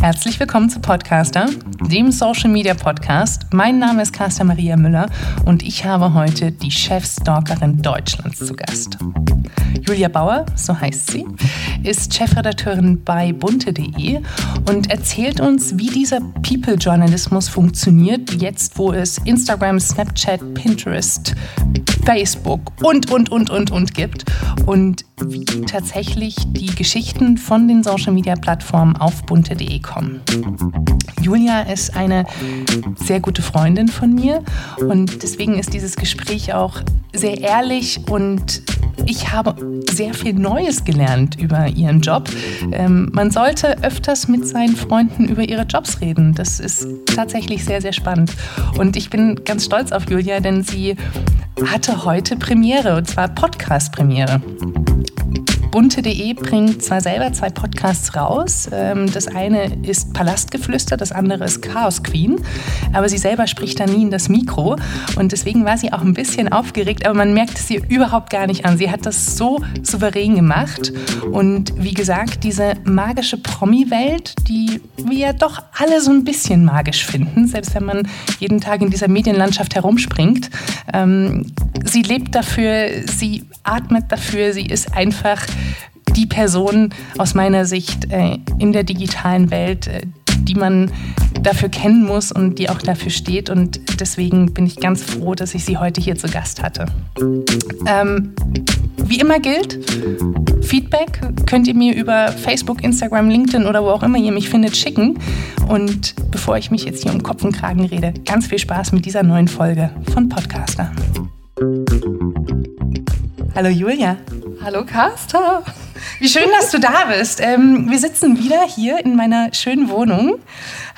Herzlich willkommen zu Podcaster, dem Social Media Podcast. Mein Name ist Carsten Maria Müller und ich habe heute die Chefstalkerin Deutschlands zu Gast. Julia Bauer, so heißt sie, ist Chefredakteurin bei bunte.de und erzählt uns, wie dieser People-Journalismus funktioniert, jetzt wo es Instagram, Snapchat, Pinterest, Facebook und, und, und, und, und gibt und wie tatsächlich die Geschichten von den Social-Media-Plattformen auf bunte.de kommen. Julia ist eine sehr gute Freundin von mir und deswegen ist dieses Gespräch auch sehr ehrlich und ich habe sehr viel Neues gelernt über ihren Job. Ähm, man sollte öfters mit seinen Freunden über ihre Jobs reden. Das ist tatsächlich sehr, sehr spannend. Und ich bin ganz stolz auf Julia, denn sie hatte heute Premiere, und zwar Podcast-Premiere. Bunte.de bringt zwar selber zwei Podcasts raus. Ähm, das eine ist Palastgeflüster, das andere ist Chaos Queen. Aber sie selber spricht da nie in das Mikro. Und deswegen war sie auch ein bisschen aufgeregt, aber man merkt es ihr überhaupt gar nicht an. Sie hat das so souverän gemacht. Und wie gesagt, diese magische Promi-Welt, die wir ja doch alle so ein bisschen magisch finden, selbst wenn man jeden Tag in dieser Medienlandschaft herumspringt. Ähm, sie lebt dafür, sie atmet dafür, sie ist einfach die Person aus meiner Sicht äh, in der digitalen Welt, äh, die man dafür kennen muss und die auch dafür steht. Und deswegen bin ich ganz froh, dass ich sie heute hier zu Gast hatte. Ähm, wie immer gilt, Feedback könnt ihr mir über Facebook, Instagram, LinkedIn oder wo auch immer ihr mich findet schicken. Und bevor ich mich jetzt hier um Kopf und Kragen rede, ganz viel Spaß mit dieser neuen Folge von Podcaster. Hallo Julia. Hallo Carsta. Wie schön, dass du da bist. Ähm, wir sitzen wieder hier in meiner schönen Wohnung,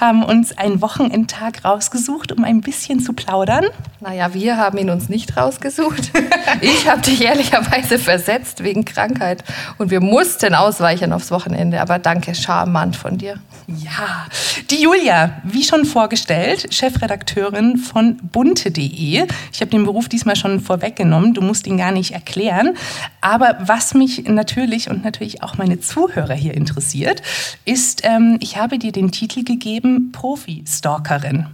haben uns einen Wochenendtag rausgesucht, um ein bisschen zu plaudern. Naja, wir haben ihn uns nicht rausgesucht. Ich habe dich ehrlicherweise versetzt wegen Krankheit und wir mussten ausweichen aufs Wochenende. Aber danke, charmant von dir. Ja, die Julia, wie schon vorgestellt, Chefredakteurin von bunte.de. Ich habe den Beruf diesmal schon vorweggenommen, du musst ihn gar nicht erklären. Aber was mich natürlich und natürlich auch meine Zuhörer hier interessiert, ist, ähm, ich habe dir den Titel gegeben, Profi-Stalkerin.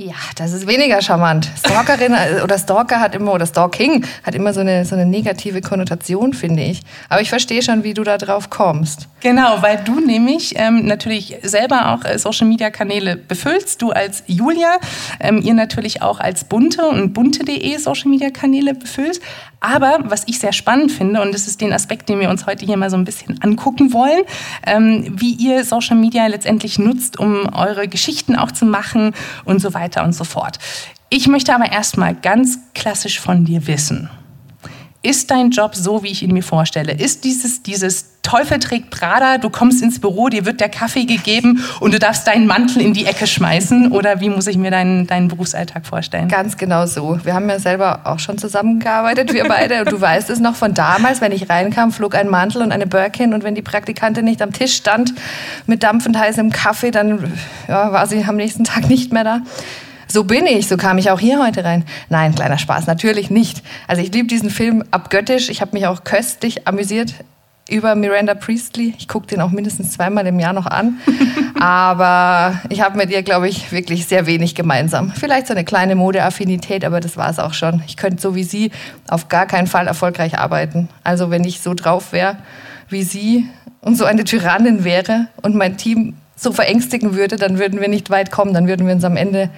Ja, das ist weniger charmant. Stalkerin äh, oder Stalker hat immer, oder Stalking hat immer so eine, so eine negative Konnotation, finde ich. Aber ich verstehe schon, wie du da drauf kommst. Genau, weil du nämlich ähm, natürlich selber auch äh, Social-Media-Kanäle befüllst. Du als Julia, ähm, ihr natürlich auch als bunte und bunte.de Social-Media-Kanäle befüllt. Aber was ich sehr spannend finde, und das ist den Aspekt, den wir uns heute hier mal so ein bisschen angucken wollen, ähm, wie ihr Social Media letztendlich nutzt, um eure Geschichten auch zu machen und so weiter und so fort. Ich möchte aber erstmal ganz klassisch von dir wissen. Ist dein Job so, wie ich ihn mir vorstelle? Ist dieses, dieses Teufel trägt Prada, du kommst ins Büro, dir wird der Kaffee gegeben und du darfst deinen Mantel in die Ecke schmeißen? Oder wie muss ich mir deinen, deinen Berufsalltag vorstellen? Ganz genau so. Wir haben ja selber auch schon zusammengearbeitet, wir beide. Und du weißt es noch von damals, wenn ich reinkam, flog ein Mantel und eine Birkin. Und wenn die Praktikantin nicht am Tisch stand mit dampfend heißem Kaffee, dann ja, war sie am nächsten Tag nicht mehr da so bin ich, so kam ich auch hier heute rein. Nein, kleiner Spaß, natürlich nicht. Also ich liebe diesen Film abgöttisch. Ich habe mich auch köstlich amüsiert über Miranda Priestley. Ich gucke den auch mindestens zweimal im Jahr noch an. aber ich habe mit ihr, glaube ich, wirklich sehr wenig gemeinsam. Vielleicht so eine kleine Modeaffinität, aber das war es auch schon. Ich könnte so wie sie auf gar keinen Fall erfolgreich arbeiten. Also wenn ich so drauf wäre wie sie und so eine Tyrannin wäre und mein Team so verängstigen würde, dann würden wir nicht weit kommen. Dann würden wir uns am Ende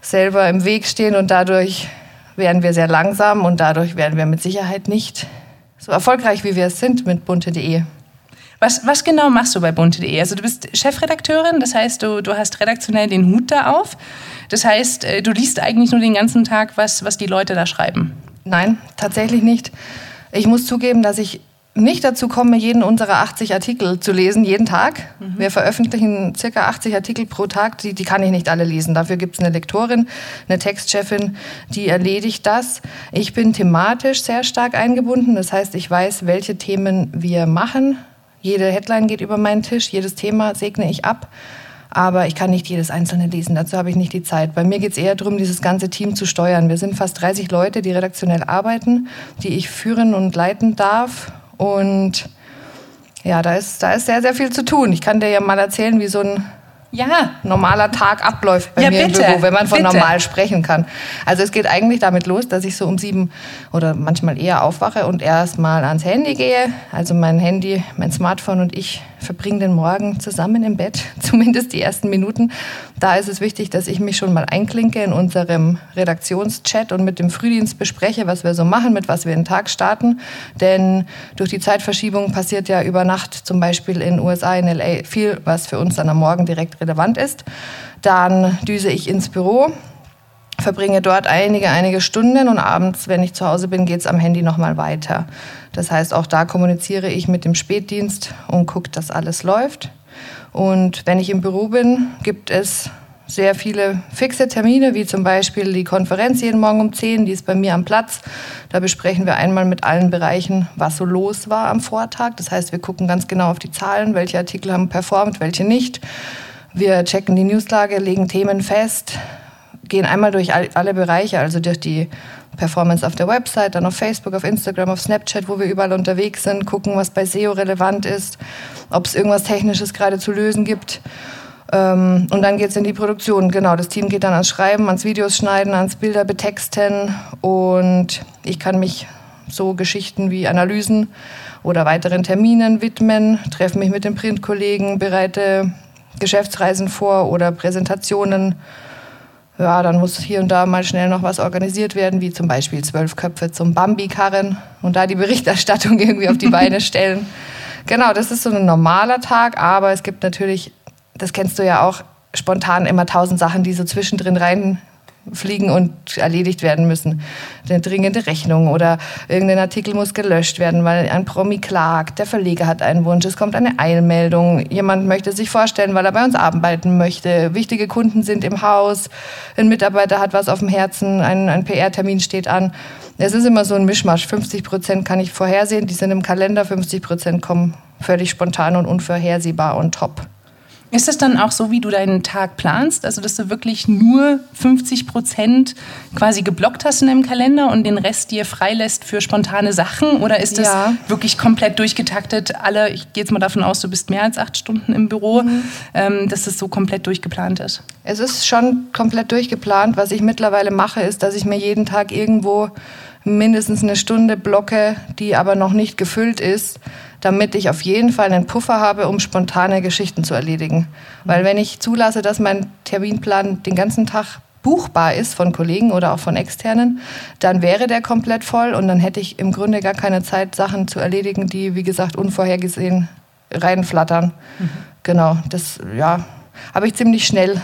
selber im Weg stehen und dadurch wären wir sehr langsam und dadurch wären wir mit Sicherheit nicht so erfolgreich, wie wir es sind mit bunte.de. Was, was genau machst du bei bunte.de? Also du bist Chefredakteurin, das heißt, du, du hast redaktionell den Hut da auf. Das heißt, äh, du liest eigentlich nur den ganzen Tag, was, was die Leute da schreiben. Nein, tatsächlich nicht. Ich muss zugeben, dass ich nicht dazu komme, jeden unserer 80 Artikel zu lesen, jeden Tag. Mhm. Wir veröffentlichen circa 80 Artikel pro Tag, die, die kann ich nicht alle lesen. Dafür gibt es eine Lektorin, eine Textchefin, die erledigt das. Ich bin thematisch sehr stark eingebunden, das heißt, ich weiß, welche Themen wir machen. Jede Headline geht über meinen Tisch, jedes Thema segne ich ab. Aber ich kann nicht jedes einzelne lesen, dazu habe ich nicht die Zeit. Bei mir geht es eher darum, dieses ganze Team zu steuern. Wir sind fast 30 Leute, die redaktionell arbeiten, die ich führen und leiten darf Und ja, da ist, da ist sehr, sehr viel zu tun. Ich kann dir ja mal erzählen, wie so ein ja. normaler Tag abläuft bei ja, mir bitte, im Büro, wenn man von bitte. normal sprechen kann. Also es geht eigentlich damit los, dass ich so um sieben oder manchmal eher aufwache und erst mal ans Handy gehe. Also mein Handy, mein Smartphone und ich verbringen den Morgen zusammen im Bett, zumindest die ersten Minuten. Da ist es wichtig, dass ich mich schon mal einklinke in unserem Redaktionschat und mit dem Frühdienst bespreche, was wir so machen, mit was wir den Tag starten. Denn durch die Zeitverschiebung passiert ja über Nacht zum Beispiel in USA, in LA viel, was für uns dann am Morgen direkt relevant ist. Dann düse ich ins Büro, verbringe dort einige, einige Stunden und abends, wenn ich zu Hause bin, geht es am Handy nochmal weiter. Das heißt, auch da kommuniziere ich mit dem Spätdienst und gucke, dass alles läuft. Und wenn ich im Büro bin, gibt es sehr viele fixe Termine, wie zum Beispiel die Konferenz jeden Morgen um 10, die ist bei mir am Platz. Da besprechen wir einmal mit allen Bereichen, was so los war am Vortag. Das heißt, wir gucken ganz genau auf die Zahlen, welche Artikel haben performt, welche nicht. Wir checken die Newslage, legen Themen fest, gehen einmal durch alle Bereiche, also durch die Performance auf der Website, dann auf Facebook, auf Instagram, auf Snapchat, wo wir überall unterwegs sind, gucken, was bei SEO relevant ist, ob es irgendwas Technisches gerade zu lösen gibt. Ähm, und dann geht es in die Produktion. Genau, das Team geht dann ans Schreiben, ans Videos schneiden, ans Bilder betexten und ich kann mich so Geschichten wie Analysen oder weiteren Terminen widmen, treffe mich mit den Printkollegen, bereite Geschäftsreisen vor oder Präsentationen ja, dann muss hier und da mal schnell noch was organisiert werden, wie zum Beispiel zwölf Köpfe zum Bambi-Karren und da die Berichterstattung irgendwie auf die Beine stellen. Genau, das ist so ein normaler Tag, aber es gibt natürlich, das kennst du ja auch, spontan immer tausend Sachen, die so zwischendrin rein fliegen und erledigt werden müssen. Eine dringende Rechnung oder irgendein Artikel muss gelöscht werden, weil ein Promi klagt, der Verleger hat einen Wunsch, es kommt eine Eilmeldung, jemand möchte sich vorstellen, weil er bei uns arbeiten möchte, wichtige Kunden sind im Haus, ein Mitarbeiter hat was auf dem Herzen, ein, ein PR-Termin steht an. Es ist immer so ein Mischmasch. 50 Prozent kann ich vorhersehen, die sind im Kalender, 50 Prozent kommen völlig spontan und unvorhersehbar und top. Ist es dann auch so, wie du deinen Tag planst? Also, dass du wirklich nur 50 Prozent quasi geblockt hast in deinem Kalender und den Rest dir freilässt für spontane Sachen? Oder ist das ja. wirklich komplett durchgetaktet? Alle, ich gehe jetzt mal davon aus, du bist mehr als acht Stunden im Büro, mhm. ähm, dass es so komplett durchgeplant ist? Es ist schon komplett durchgeplant. Was ich mittlerweile mache, ist, dass ich mir jeden Tag irgendwo mindestens eine Stunde blocke, die aber noch nicht gefüllt ist damit ich auf jeden Fall einen Puffer habe, um spontane Geschichten zu erledigen. Weil wenn ich zulasse, dass mein Terminplan den ganzen Tag buchbar ist von Kollegen oder auch von externen, dann wäre der komplett voll und dann hätte ich im Grunde gar keine Zeit, Sachen zu erledigen, die, wie gesagt, unvorhergesehen reinflattern. Mhm. Genau, das ja, habe ich ziemlich schnell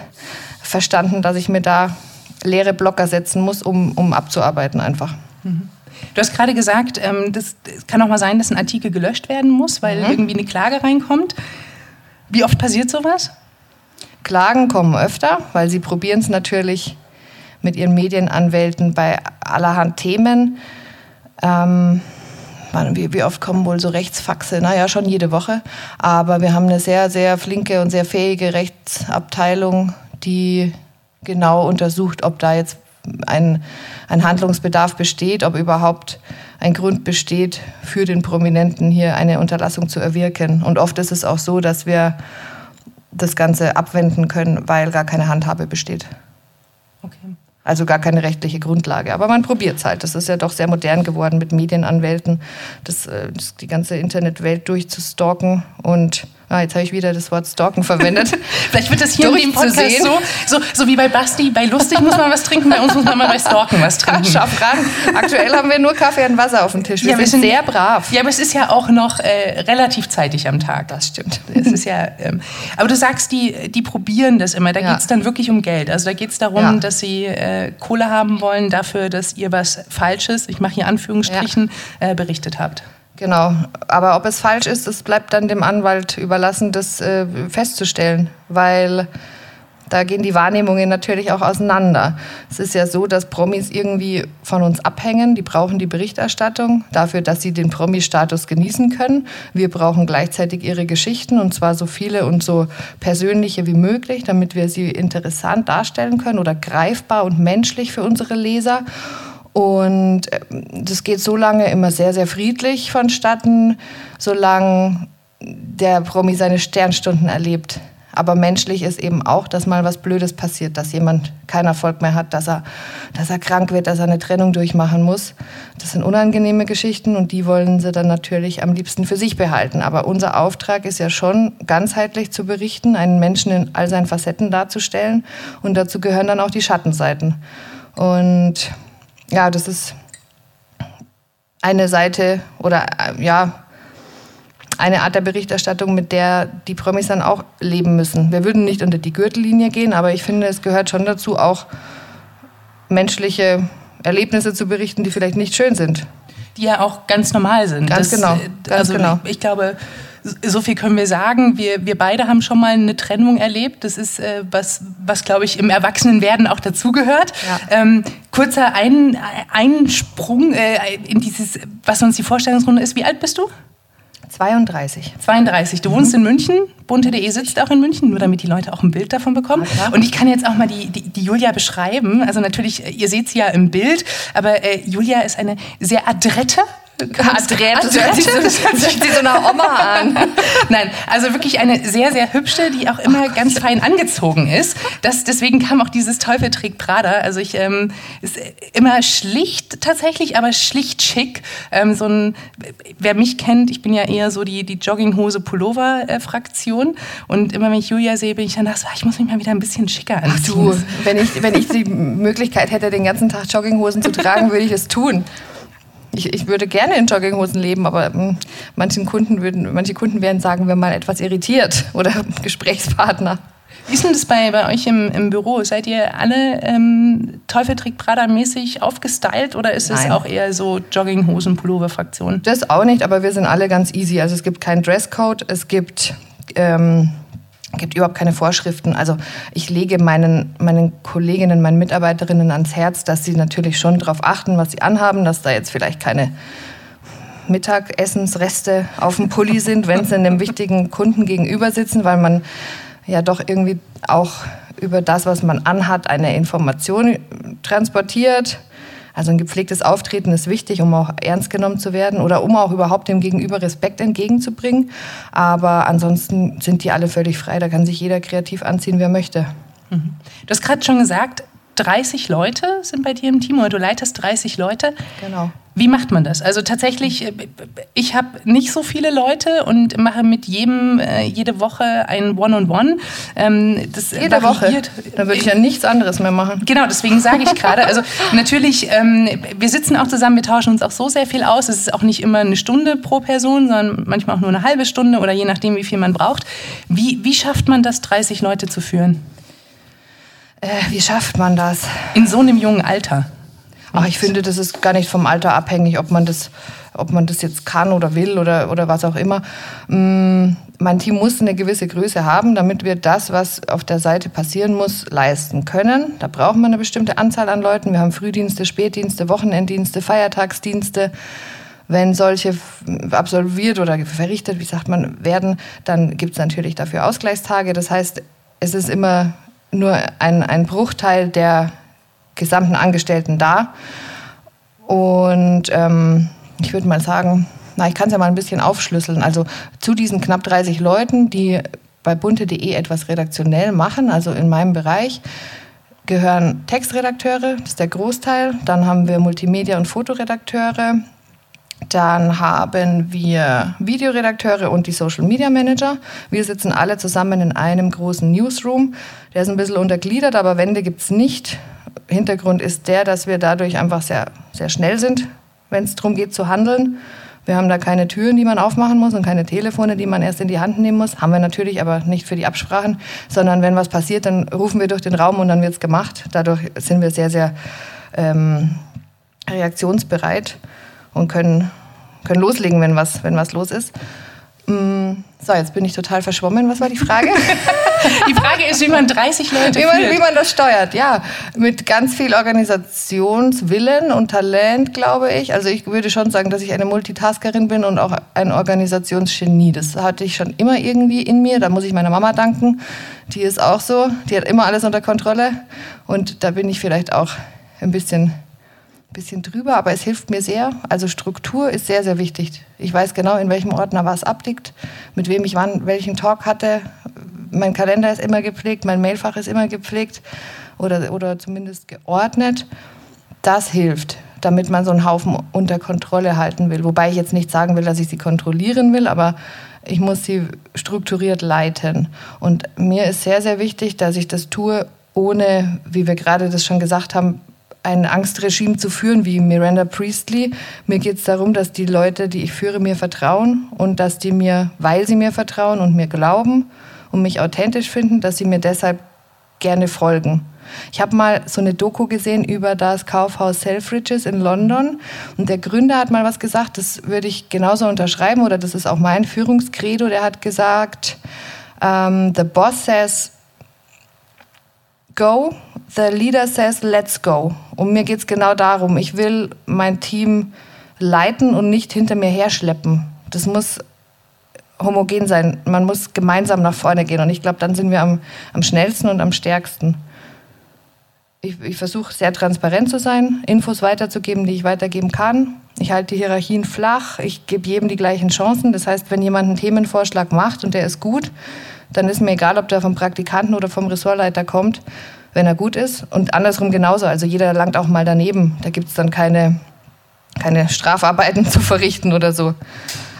verstanden, dass ich mir da leere Blocker setzen muss, um, um abzuarbeiten einfach. Mhm. Du hast gerade gesagt, ähm, das, das, kann auch mal sein, dass ein Artikel gelöscht werden muss, weil mhm. irgendwie eine Klage reinkommt. Wie oft passiert sowas? Klagen kommen öfter, weil sie probieren es natürlich mit ihren Medienanwälten bei allerhand Themen. Ähm, wie, wie, oft kommen wohl so Rechtsfaxe? Naja, schon jede Woche. Aber wir haben eine sehr, sehr flinke und sehr fähige Rechtsabteilung, die genau untersucht, ob da jetzt ein, ein Handlungsbedarf besteht, ob überhaupt ein Grund besteht, für den Prominenten hier eine Unterlassung zu erwirken. Und oft ist es auch so, dass wir das Ganze abwenden können, weil gar keine Handhabe besteht. Okay. Also gar keine rechtliche Grundlage. Aber man probiert es halt. Das ist ja doch sehr modern geworden mit Medienanwälten, das, äh, das die ganze Internetwelt durchzustalken und Ah, jetzt habe ich wieder das Wort Stalken verwendet. Vielleicht wird das hier in dem Podcast so, so, so wie bei Basti, bei lustig muss man was trinken, bei uns muss man mal bei Stalken was trinken. Scharf ran. Aktuell haben wir nur Kaffee und Wasser auf dem Tisch. Wir, ja, wir sind sehr brav. Ja, aber es ist ja auch noch äh, relativ zeitig am Tag. Das stimmt. Das ist ja, ähm, aber du sagst, die, die probieren das immer. Da ja. geht es dann wirklich um Geld. Also da geht es darum, ja. dass sie äh, Kohle haben wollen dafür, dass ihr was Falsches, ich mache hier Anführungsstrichen, äh, berichtet habt. Genau, aber ob es falsch ist, das bleibt dann dem Anwalt überlassen, das äh, festzustellen, weil da gehen die Wahrnehmungen natürlich auch auseinander. Es ist ja so, dass Promis irgendwie von uns abhängen. Die brauchen die Berichterstattung dafür, dass sie den Promi-Status genießen können. Wir brauchen gleichzeitig ihre Geschichten und zwar so viele und so persönliche wie möglich, damit wir sie interessant darstellen können oder greifbar und menschlich für unsere Leser. Und äh, das geht so lange immer sehr, sehr friedlich vonstatten, solange der Promi seine Sternstunden erlebt. Aber menschlich ist eben auch, dass mal was Blödes passiert, dass jemand keinen Erfolg mehr hat, dass er, dass er krank wird, dass er eine Trennung durchmachen muss. Das sind unangenehme Geschichten und die wollen sie dann natürlich am liebsten für sich behalten. Aber unser Auftrag ist ja schon, ganzheitlich zu berichten, einen Menschen in all seinen Facetten darzustellen. Und dazu gehören dann auch die Schattenseiten. Und ja, das ist eine Seite oder ja, eine Art der Berichterstattung, mit der die Promis dann auch leben müssen. Wir würden nicht unter die Gürtellinie gehen, aber ich finde, es gehört schon dazu, auch menschliche Erlebnisse zu berichten, die vielleicht nicht schön sind. Die ja auch ganz normal sind. Ganz das, genau. Äh, Ganz also genau. Ich, ich glaube, so viel können wir sagen. Wir, wir beide haben schon mal eine Trennung erlebt. Das ist äh, was, was glaube ich, im Erwachsenenwerden auch dazugehört. Ja. Ähm, kurzer Ein, Einsprung äh, in dieses, was uns die Vorstellungsrunde ist. Wie alt bist du? 32. 32. Du wohnst in München. Bunte.de sitzt auch in München, nur damit die Leute auch ein Bild davon bekommen. Ja, klar. und ich kann jetzt auch mal die, die, die Julia beschreiben. Also natürlich, ihr seht sie ja im Bild, aber äh, Julia ist eine sehr adrette. Adrett, das hört sich so, das hört sich so nach Oma an. Nein, also wirklich eine sehr, sehr hübsche, die auch immer ganz fein angezogen ist. Das, deswegen kam auch dieses Teufel trägt Prada. Also ich ähm, ist immer schlicht tatsächlich, aber schlicht schick. Ähm, so ein, wer mich kennt, ich bin ja eher so die, die Jogginghose-Pullover-Fraktion. Und immer wenn ich Julia sehe, bin ich dann so, ich muss mich mal wieder ein bisschen schicker anziehen. Du, wenn ich, wenn ich die Möglichkeit hätte, den ganzen Tag Jogginghosen zu tragen, würde ich es tun. Ich, ich würde gerne in Jogginghosen leben, aber mh, manchen Kunden würden, manche Kunden werden sagen, wir mal etwas irritiert oder Gesprächspartner. Wie ist denn das bei, bei euch im, im Büro? Seid ihr alle ähm, Teufel trägt Prada-mäßig aufgestylt oder ist es Nein. auch eher so Jogginghosen-Pullover-Fraktion? Das auch nicht, aber wir sind alle ganz easy. Also es gibt keinen Dresscode, es gibt, ähm, gibt überhaupt keine Vorschriften. Also ich lege meinen, meinen Kolleginnen, meinen Mitarbeiterinnen ans Herz, dass sie natürlich schon darauf achten, was sie anhaben, dass da jetzt vielleicht keine Mittagessensreste auf dem Pulli sind, wenn sie einem wichtigen Kunden gegenüber sitzen, weil man ja doch irgendwie auch über das, was man anhat, eine Information transportiert. Also ein gepflegtes Auftreten ist wichtig, um auch ernst genommen zu werden oder um auch überhaupt dem Gegenüber Respekt entgegenzubringen. Aber ansonsten sind die alle völlig frei. Da kann sich jeder kreativ anziehen, wer möchte. Du hast gerade schon gesagt, 30 Leute sind bei dir im Team oder du leitest 30 Leute. Genau. Wie macht man das? Also tatsächlich, äh, ich habe nicht so viele Leute und mache mit jedem äh, jede Woche ein One-on-One. Ähm, das Jede Woche. Da würde ich ja nichts anderes mehr machen. Genau, deswegen sage ich gerade. Also natürlich, ähm, wir sitzen auch zusammen, wir tauschen uns auch so sehr viel aus. Es ist auch nicht immer eine Stunde pro Person, sondern manchmal auch nur eine halbe Stunde oder je nachdem, wie viel man braucht. Wie, wie schafft man das, 30 Leute zu führen? Äh, wie schafft man das? In so einem jungen Alter. Ach, ich finde, das ist gar nicht vom Alter abhängig, ob man das, ob man das jetzt kann oder will oder, oder was auch immer. Mm, Mein Team muss eine gewisse Größe haben, damit wir das, was auf der Seite passieren muss, leisten können. Da brauchen wir eine bestimmte Anzahl an Leuten. Wir haben Frühdienste, Spätdienste, Wochenenddienste, Feiertagsdienste. Wenn solche absolviert oder verrichtet, wie sagt man, werden, dann gibt es natürlich dafür Ausgleichstage. Das heißt, es ist immer nur ein, ein Bruchteil der gesamten Angestellten da. Und ähm, ich würde mal sagen, na, ich kann es ja mal ein bisschen aufschlüsseln. Also zu diesen knapp 30 Leuten, die bei bunte.de etwas redaktionell machen, also in meinem Bereich, gehören Textredakteure, das ist der Großteil. Dann haben wir Multimedia- und Fotoredakteure. Dann haben wir Videoredakteure und die Social Media Manager. Wir sitzen alle zusammen in einem großen Newsroom. Der ist ein bisschen untergliedert, aber Wände gibt es nicht. Hintergrund ist der, dass wir dadurch einfach sehr, sehr schnell sind, wenn es darum geht zu handeln. Wir haben da keine Türen, die man aufmachen muss und keine Telefone, die man erst in die Hand nehmen muss. Haben wir natürlich, aber nicht für die Absprachen, sondern wenn was passiert, dann rufen wir durch den Raum und dann wird es gemacht. Dadurch sind wir sehr, sehr ähm, reaktionsbereit und können, können loslegen, wenn was, wenn was los ist. Mm, So, jetzt bin ich total verschwommen. Was war die Frage? Die Frage ist, wie man 30 Leute wie, man, wie man das steuert, ja. Mit ganz viel Organisationswillen und Talent, glaube ich. Also ich würde schon sagen, dass ich eine Multitaskerin bin und auch ein Organisationsgenie. Das hatte ich schon immer irgendwie in mir. Da muss ich meiner Mama danken. Die ist auch so. Die hat immer alles unter Kontrolle. Und da bin ich vielleicht auch ein bisschen bisschen drüber, aber es hilft mir sehr. Also Struktur ist sehr, sehr wichtig. Ich weiß genau, in welchem Ordner was abliegt, mit wem ich wann welchen Talk hatte. Mein Kalender ist immer gepflegt, mein Mailfach ist immer gepflegt oder, oder zumindest geordnet. Das hilft, damit man so einen Haufen unter Kontrolle halten will. Wobei ich jetzt nicht sagen will, dass ich sie kontrollieren will, aber ich muss sie strukturiert leiten. Und mir ist sehr, sehr wichtig, dass ich das tue, ohne, wie wir gerade das schon gesagt haben, ein Angstregime zu führen wie Miranda Priestley. Mir geht es darum, dass die Leute, die ich führe, mir vertrauen und dass die mir, weil sie mir vertrauen und mir glauben und mich authentisch finden, dass sie mir deshalb gerne folgen. Ich habe mal so eine Doku gesehen über das Kaufhaus Selfridges in London und der Gründer hat mal was gesagt, das würde ich genauso unterschreiben oder das ist auch mein Führungskredo. Der hat gesagt, ähm, the boss says go, the leader says let's go. Und mir geht es genau darum, ich will mein Team leiten und nicht hinter mir herschleppen. Das muss homogen sein. Man muss gemeinsam nach vorne gehen. Und ich glaube, dann sind wir am, am schnellsten und am stärksten. Ich, ich versuche sehr transparent zu sein, Infos weiterzugeben, die ich weitergeben kann. Ich halte die Hierarchien flach. Ich gebe jedem die gleichen Chancen. Das heißt, wenn jemand einen Themenvorschlag macht und der ist gut, dann ist mir egal, ob der vom Praktikanten oder vom Ressortleiter kommt, wenn er gut ist. Und andersrum genauso. Also jeder langt auch mal daneben. Da gibt es dann keine, keine Strafarbeiten zu verrichten oder so.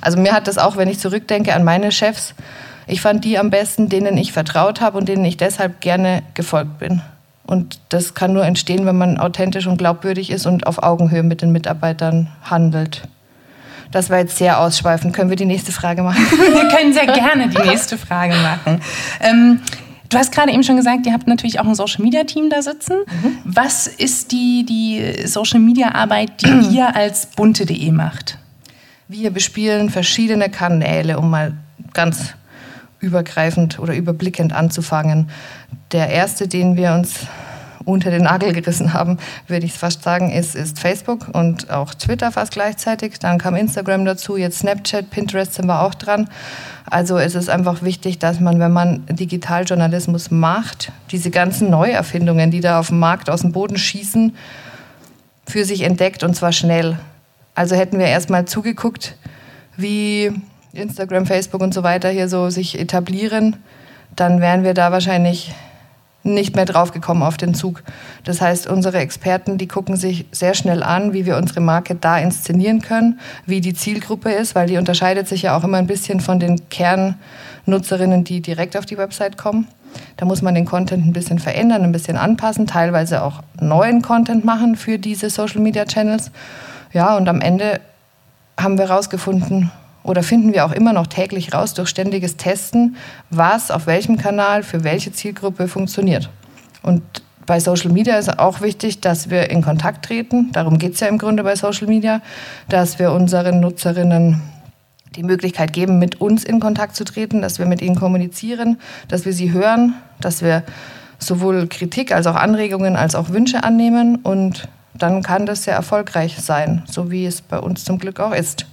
Also mir hat das auch, wenn ich zurückdenke an meine Chefs, ich fand die am besten, denen ich vertraut habe und denen ich deshalb gerne gefolgt bin. Und das kann nur entstehen, wenn man authentisch und glaubwürdig ist und auf Augenhöhe mit den Mitarbeitern handelt. Das war jetzt sehr ausschweifend. Können wir die nächste Frage machen? wir können sehr gerne die nächste Frage machen. Ähm, du hast gerade eben schon gesagt, ihr habt natürlich auch ein Social Media Team da sitzen. Mhm. Was ist die, die Social Media Arbeit, die ihr als bunte.de macht? Wir bespielen verschiedene Kanäle, um mal ganz übergreifend oder überblickend anzufangen. Der erste, den wir uns unter den Nagel gerissen haben, würde ich fast sagen, ist, ist Facebook und auch Twitter fast gleichzeitig. Dann kam Instagram dazu, jetzt Snapchat, Pinterest sind wir auch dran. Also es ist einfach wichtig, dass man, wenn man Digitaljournalismus macht, diese ganzen Neuerfindungen, die da auf dem Markt aus dem Boden schießen, für sich entdeckt und zwar schnell. Also hätten wir erstmal zugeguckt, wie Instagram, Facebook und so weiter hier so sich etablieren, dann wären wir da wahrscheinlich nicht mehr draufgekommen auf den Zug. Das heißt, unsere Experten, die gucken sich sehr schnell an, wie wir unsere Marke da inszenieren können, wie die Zielgruppe ist, weil die unterscheidet sich ja auch immer ein bisschen von den Kernnutzerinnen, die direkt auf die Website kommen. Da muss man den Content ein bisschen verändern, ein bisschen anpassen, teilweise auch neuen Content machen für diese Social Media Channels. Ja, und am Ende haben wir herausgefunden, oder finden wir auch immer noch täglich raus durch ständiges Testen, was auf welchem Kanal für welche Zielgruppe funktioniert. Und bei Social Media ist auch wichtig, dass wir in Kontakt treten. Darum geht es ja im Grunde bei Social Media, dass wir unseren Nutzerinnen die Möglichkeit geben, mit uns in Kontakt zu treten, dass wir mit ihnen kommunizieren, dass wir sie hören, dass wir sowohl Kritik als auch Anregungen als auch Wünsche annehmen und dann kann das sehr erfolgreich sein, so wie es bei uns zum Glück auch ist.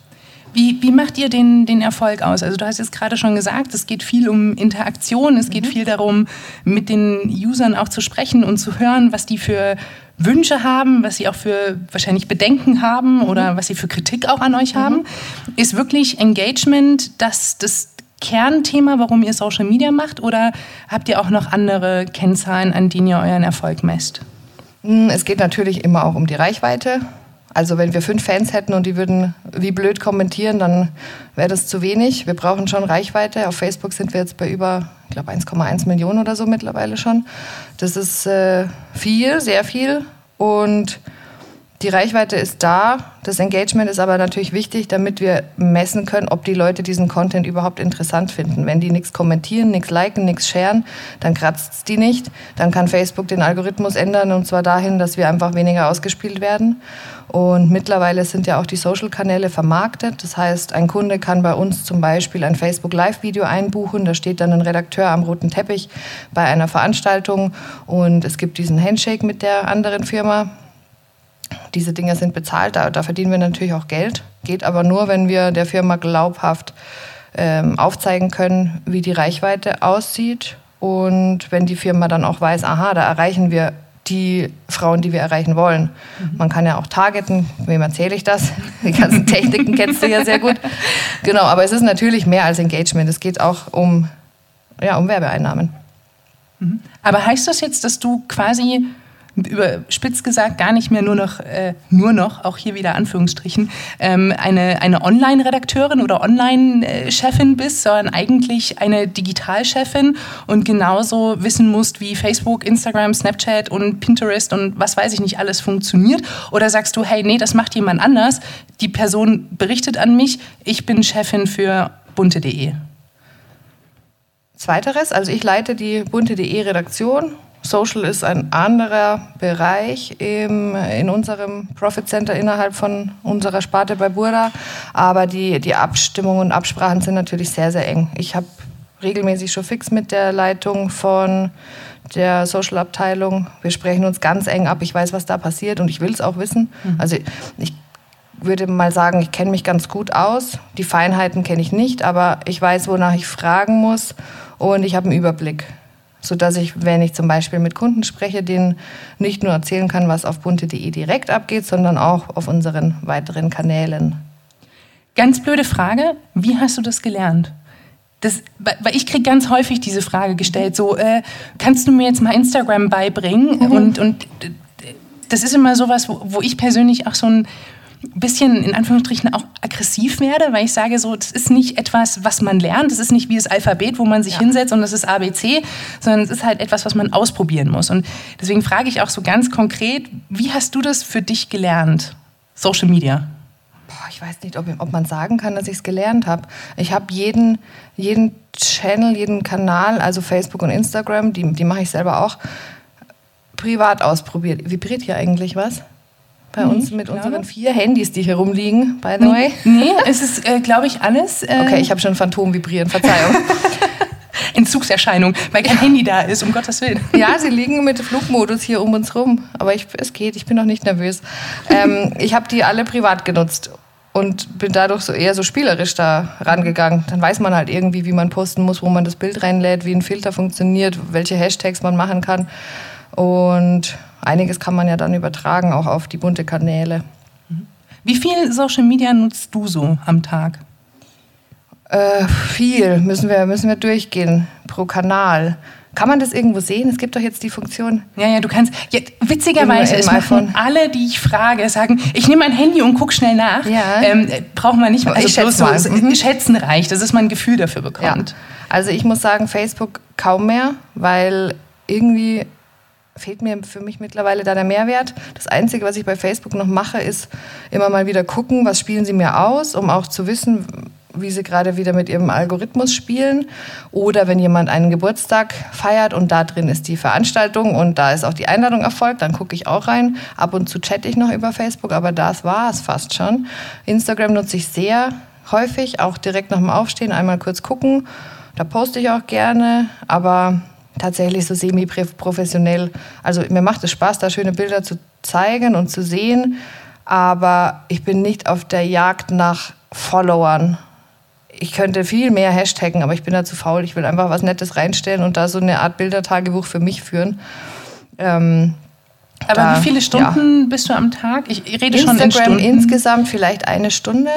Wie, wie macht ihr den, den Erfolg aus? Also du hast jetzt gerade schon gesagt, es geht viel um Interaktion, es geht mhm. viel darum, mit den Usern auch zu sprechen und zu hören, was die für Wünsche haben, was sie auch für wahrscheinlich Bedenken haben mhm. oder was sie für Kritik auch an euch mhm. haben. Ist wirklich Engagement das, das Kernthema, warum ihr Social Media macht oder habt ihr auch noch andere Kennzahlen, an denen ihr euren Erfolg messt? Hm, es geht natürlich immer auch um die Reichweite. Also wenn wir fünf Fans hätten und die würden wie blöd kommentieren, dann wäre das zu wenig. Wir brauchen schon Reichweite. Auf Facebook sind wir jetzt bei über, ich glaube, 1,1 Millionen oder so mittlerweile schon. Das ist äh, viel, sehr viel. Und die Reichweite ist da, das Engagement ist aber natürlich wichtig, damit wir messen können, ob die Leute diesen Content überhaupt interessant finden. Wenn die nichts kommentieren, nichts liken, nichts sharen, dann kratzt es die nicht. Dann kann Facebook den Algorithmus ändern und zwar dahin, dass wir einfach weniger ausgespielt werden. Und mittlerweile sind ja auch die Social-Kanäle vermarktet. Das heißt, ein Kunde kann bei uns zum Beispiel ein Facebook-Live-Video einbuchen. Da steht dann ein Redakteur am roten Teppich bei einer Veranstaltung und es gibt diesen Handshake mit der anderen Firma diese Dinge sind bezahlt, da, da, verdienen wir natürlich auch Geld. Geht aber nur, wenn wir der Firma glaubhaft ähm, aufzeigen können, wie die Reichweite aussieht. Und wenn die Firma dann auch weiß, aha, da erreichen wir die Frauen, die wir erreichen wollen. Mhm. Man kann ja auch targeten, wem erzähle ich das? Die ganzen Techniken kennst du ja sehr gut. Genau, aber es ist natürlich mehr als Engagement. Es geht auch um, ja, um Werbeeinnahmen. Mhm. Aber heißt das jetzt, dass du quasi überspitzt gesagt gar nicht mehr nur noch, äh, nur noch, auch hier wieder Anführungsstrichen, ähm, eine, eine Online-Redakteurin oder Online-Chefin bist, sondern eigentlich eine Digitalchefin und genauso wissen musst, wie Facebook, Instagram, Snapchat und Pinterest und was weiß ich nicht alles funktioniert? Oder sagst du, hey, nee, das macht jemand anders, die Person berichtet an mich, ich bin Chefin für bunte.de? Zweiteres, also ich leite die bunte.de Redaktion Social ist ein anderer Bereich im, in unserem Profit Center innerhalb von unserer Sparte bei Burda. Aber die, die Abstimmungen und Absprachen sind natürlich sehr, sehr eng. Ich habe regelmäßig schon fix mit der Leitung von der Social-Abteilung. Wir sprechen uns ganz eng ab. Ich weiß, was da passiert und ich will es auch wissen. Mhm. Also ich würde mal sagen, ich kenne mich ganz gut aus. Die Feinheiten kenne ich nicht, aber ich weiß, wonach ich fragen muss und ich habe einen Überblick sodass ich, wenn ich zum Beispiel mit Kunden spreche, denen nicht nur erzählen kann, was auf bunte.de direkt abgeht, sondern auch auf unseren weiteren Kanälen. Ganz blöde Frage, wie hast du das gelernt? Das, weil ich kriege ganz häufig diese Frage gestellt, so, äh, kannst du mir jetzt mal Instagram beibringen? Mhm. Und, und das ist immer sowas, wo, wo ich persönlich auch so ein bisschen in Anführungsstrichen auch aggressiv werde, weil ich sage so, das ist nicht etwas, was man lernt, das ist nicht wie das Alphabet, wo man sich ja. hinsetzt und das ist ABC, sondern es ist halt etwas, was man ausprobieren muss. Und deswegen frage ich auch so ganz konkret, wie hast du das für dich gelernt, Social Media? Boah, ich weiß nicht, ob, ob man sagen kann, dass ich es gelernt habe. Ich habe jeden, jeden Channel, jeden Kanal, also Facebook und Instagram, die, die mache ich selber auch, privat ausprobiert. Vibriert hier eigentlich was? Bei nee, uns mit unseren vier Handys, die hier rumliegen, by the nee, way. Nee, es ist, äh, glaube ich, alles. Äh okay, ich habe schon Phantom vibrieren, Verzeihung. Entzugserscheinung, weil kein Handy da ist, um Gottes Willen. Ja, sie liegen mit Flugmodus hier um uns rum. Aber ich, es geht, ich bin noch nicht nervös. Ähm, ich habe die alle privat genutzt und bin dadurch so eher so spielerisch da rangegangen. Dann weiß man halt irgendwie, wie man posten muss, wo man das Bild reinlädt, wie ein Filter funktioniert, welche Hashtags man machen kann. Und einiges kann man ja dann übertragen, auch auf die bunte Kanäle. Wie viel Social Media nutzt du so am Tag? Äh, viel, müssen wir, müssen wir durchgehen pro Kanal. Kann man das irgendwo sehen? Es gibt doch jetzt die Funktion. Ja, ja, du kannst. Ja, witzigerweise ist von alle, die ich frage, sagen, ich nehme mein Handy und gucke schnell nach. Ja. Ähm, braucht man nicht. Also ich schätze mal. So, mhm. Schätzen reicht, dass man ein Gefühl dafür bekommt. Ja. Also ich muss sagen, Facebook kaum mehr, weil irgendwie fehlt mir für mich mittlerweile da der Mehrwert. Das Einzige, was ich bei Facebook noch mache, ist immer mal wieder gucken, was spielen sie mir aus, um auch zu wissen, wie sie gerade wieder mit ihrem Algorithmus spielen. Oder wenn jemand einen Geburtstag feiert und da drin ist die Veranstaltung und da ist auch die Einladung erfolgt, dann gucke ich auch rein. Ab und zu chatte ich noch über Facebook, aber das war es fast schon. Instagram nutze ich sehr häufig, auch direkt nach dem Aufstehen einmal kurz gucken. Da poste ich auch gerne, aber tatsächlich so semi-professionell. Also mir macht es Spaß, da schöne Bilder zu zeigen und zu sehen, aber ich bin nicht auf der Jagd nach Followern. Ich könnte viel mehr hashtaggen, aber ich bin da zu faul. Ich will einfach was Nettes reinstellen und da so eine Art Bildertagebuch für mich führen. Ähm, aber da, wie viele Stunden ja. bist du am Tag? Ich rede Instagram schon in Stunden. insgesamt vielleicht eine Stunde.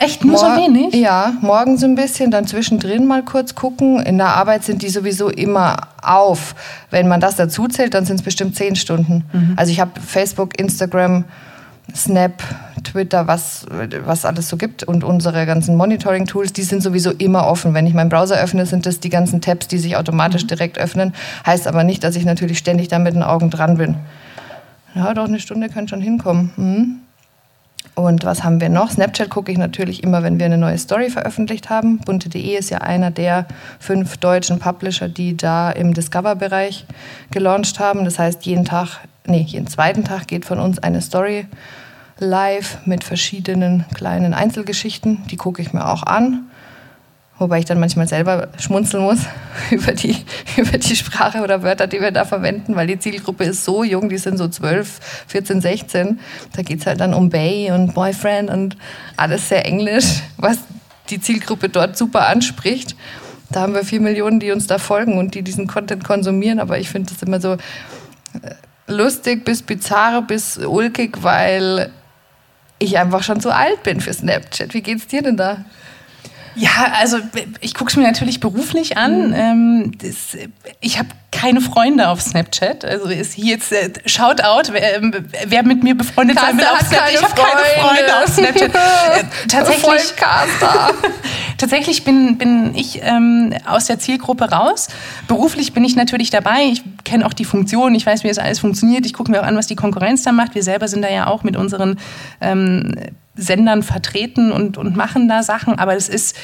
Echt nur Mor so wenig? Ja, morgens ein bisschen, dann zwischendrin mal kurz gucken. In der Arbeit sind die sowieso immer auf. Wenn man das dazu zählt, dann sind es bestimmt zehn Stunden. Mhm. Also ich habe Facebook, Instagram, Snap, Twitter, was, was alles so gibt und unsere ganzen Monitoring-Tools, die sind sowieso immer offen. Wenn ich meinen Browser öffne, sind das die ganzen Tabs, die sich automatisch mhm. direkt öffnen. Heißt aber nicht, dass ich natürlich ständig da mit den Augen dran bin. Ja, doch, eine Stunde kann schon hinkommen. Mhm. Und was haben wir noch? Snapchat gucke ich natürlich immer, wenn wir eine neue Story veröffentlicht haben. Bunte.de ist ja einer der fünf deutschen Publisher, die da im Discover-Bereich gelauncht haben. Das heißt, jeden Tag, nee, jeden zweiten Tag geht von uns eine Story live mit verschiedenen kleinen Einzelgeschichten. Die gucke ich mir auch an. Wobei ich dann manchmal selber schmunzeln muss über die, über die Sprache oder Wörter, die wir da verwenden, weil die Zielgruppe ist so jung, die sind so 12, 14, 16. Da geht es halt dann um Bay und Boyfriend und alles sehr englisch, was die Zielgruppe dort super anspricht. Da haben wir vier Millionen, die uns da folgen und die diesen Content konsumieren, aber ich finde das immer so, äh, lustig bis bizarr bis ulkig, weil ich einfach schon zu alt bin für Snapchat. Wie geht's dir denn da? Ja, also ich gucke es mir natürlich beruflich an. Mhm. Ähm, das, ich habe keine Freunde auf Snapchat. Also ist hier jetzt äh, Shoutout, wer, ähm, wer mit mir befreundet sein will auf Snapchat. Ich habe keine Freunde auf Snapchat. Äh, tatsächlich, tatsächlich bin, bin ich ähm, aus der Zielgruppe raus. Beruflich bin ich natürlich dabei. Ich kenne auch die Funktion. Ich weiß, wie das alles funktioniert. Ich gucke mir auch an, was die Konkurrenz da macht. Wir selber sind da ja auch mit unseren ähm, Sendern vertreten und, und machen da Sachen. Aber es ist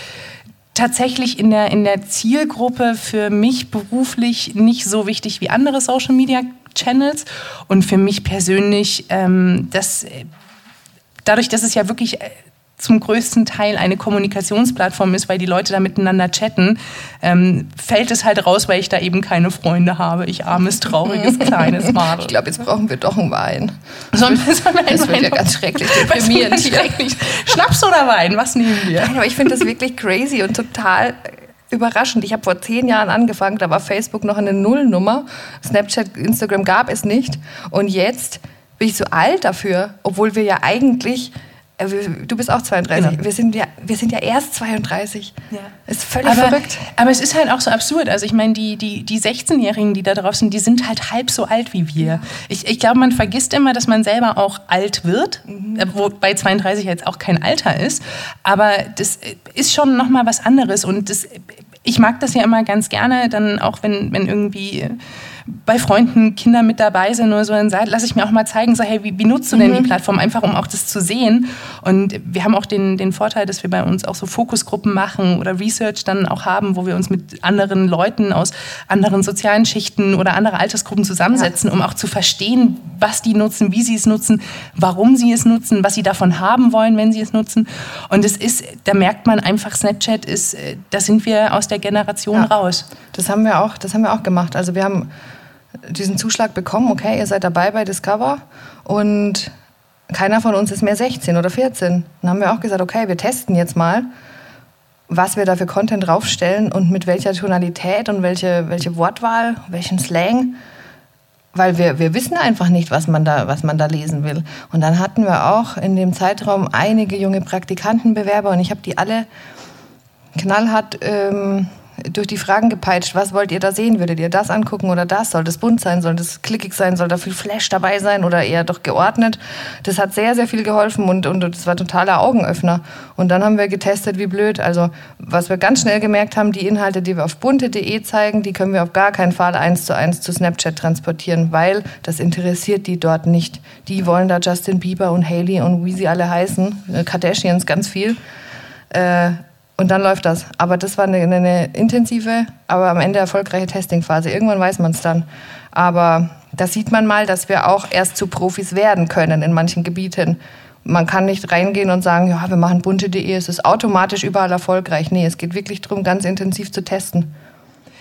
tatsächlich in der, in der Zielgruppe für mich beruflich nicht so wichtig wie andere Social Media Channels. Und für mich persönlich, ähm, das, dadurch, dass es ja wirklich äh, zum größten Teil eine Kommunikationsplattform ist, weil die Leute da miteinander chatten, ähm, fällt es halt raus, weil ich da eben keine Freunde habe. Ich armes, trauriges, kleines Madel. Ich glaube, jetzt brauchen wir doch einen Wein. Sollen wir, sollen wir das wird ja ganz schrecklich deprimierend. Schrecklich. Schnaps oder Wein? Was nehmen wir? Nein, aber ich finde das wirklich crazy und total überraschend. Ich habe vor zehn Jahren angefangen, da war Facebook noch eine Nullnummer. Snapchat, Instagram gab es nicht. Und jetzt bin ich so alt dafür, obwohl wir ja eigentlich äh, du bist auch 32. Genau. Wir, sind ja, wir sind ja erst 32. Ja. Ist völlig aber, verrückt. Aber es ist halt auch so absurd. Also ich meine, die, die, die 16-Jährigen, die da drauf sind, die sind halt halb so alt wie wir. Ich, ich glaube, man vergisst immer, dass man selber auch alt wird, mhm. Äh, wobei 32 jetzt auch kein Alter ist. Aber das ist schon nochmal was anderes. Und das, ich mag das ja immer ganz gerne, dann auch wenn, wenn irgendwie bei Freunden Kinder mit dabei sind oder so, dann lasse ich mir auch mal zeigen, so, hey, wie, wie nutzt du denn mhm. die Plattform? Einfach, um auch das zu sehen. Und wir haben auch den, den Vorteil, dass wir bei uns auch so Fokusgruppen machen oder Research dann auch haben, wo wir uns mit anderen Leuten aus anderen sozialen Schichten oder anderen Altersgruppen zusammensetzen, ja. um auch zu verstehen, was die nutzen, wie sie es nutzen, warum sie es nutzen, was sie davon haben wollen, wenn sie es nutzen. Und es ist, da merkt man einfach, Snapchat ist, äh, da sind wir aus der Generation ja. raus. Das haben wir auch, das haben wir auch gemacht. Also wir haben diesen Zuschlag bekommen, okay, ihr seid dabei bei Discover und keiner von uns ist mehr 16 oder 14. Dann haben wir auch gesagt, okay, wir testen jetzt mal, was wir da für Content draufstellen und mit welcher Tonalität und welche, welche Wortwahl, welchen Slang, weil wir, wir wissen einfach nicht, was man, da, was man da lesen will. Und dann hatten wir auch in dem Zeitraum einige junge Praktikantenbewerber und ich habe die alle knallhart ähm, durch die Fragen gepeitscht, was wollt ihr da sehen? Würdet ihr das angucken oder das? Soll das bunt sein? Soll das klickig sein? Soll da viel Flash dabei sein oder eher doch geordnet? Das hat sehr, sehr viel geholfen und, und das war totaler Augenöffner. Und dann haben wir getestet, wie blöd. Also, was wir ganz schnell gemerkt haben, die Inhalte, die wir auf bunte.de zeigen, die können wir auf gar keinen Fall eins zu eins zu Snapchat transportieren, weil das interessiert die dort nicht. Die wollen da Justin Bieber und Haley und wie sie alle heißen, äh, Kardashians ganz viel. Äh, und dann läuft das. Aber das war eine, eine intensive, aber am Ende erfolgreiche Testingphase. Irgendwann weiß man es dann. Aber da sieht man mal, dass wir auch erst zu Profis werden können in manchen Gebieten. Man kann nicht reingehen und sagen, ja, wir machen bunte.de, es ist automatisch überall erfolgreich. Nee, es geht wirklich darum, ganz intensiv zu testen.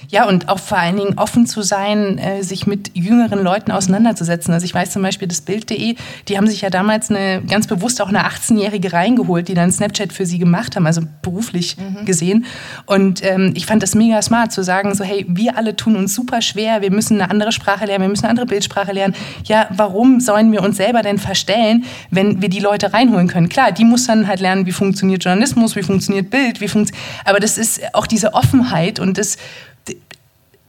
Ja, und auch vor allen Dingen offen zu sein, äh, sich mit jüngeren Leuten auseinanderzusetzen. Also ich weiß zum Beispiel, das Bild.de, die haben sich ja damals eine, ganz bewusst auch eine 18-Jährige reingeholt, die dann Snapchat für sie gemacht haben, also beruflich mhm. gesehen. Und ähm, ich fand das mega smart zu sagen, so hey, wir alle tun uns super schwer, wir müssen eine andere Sprache lernen, wir müssen eine andere Bildsprache lernen. Ja, warum sollen wir uns selber denn verstellen, wenn wir die Leute reinholen können? Klar, die muss dann halt lernen, wie funktioniert Journalismus, wie funktioniert Bild, wie funktioniert, aber das ist auch diese Offenheit und das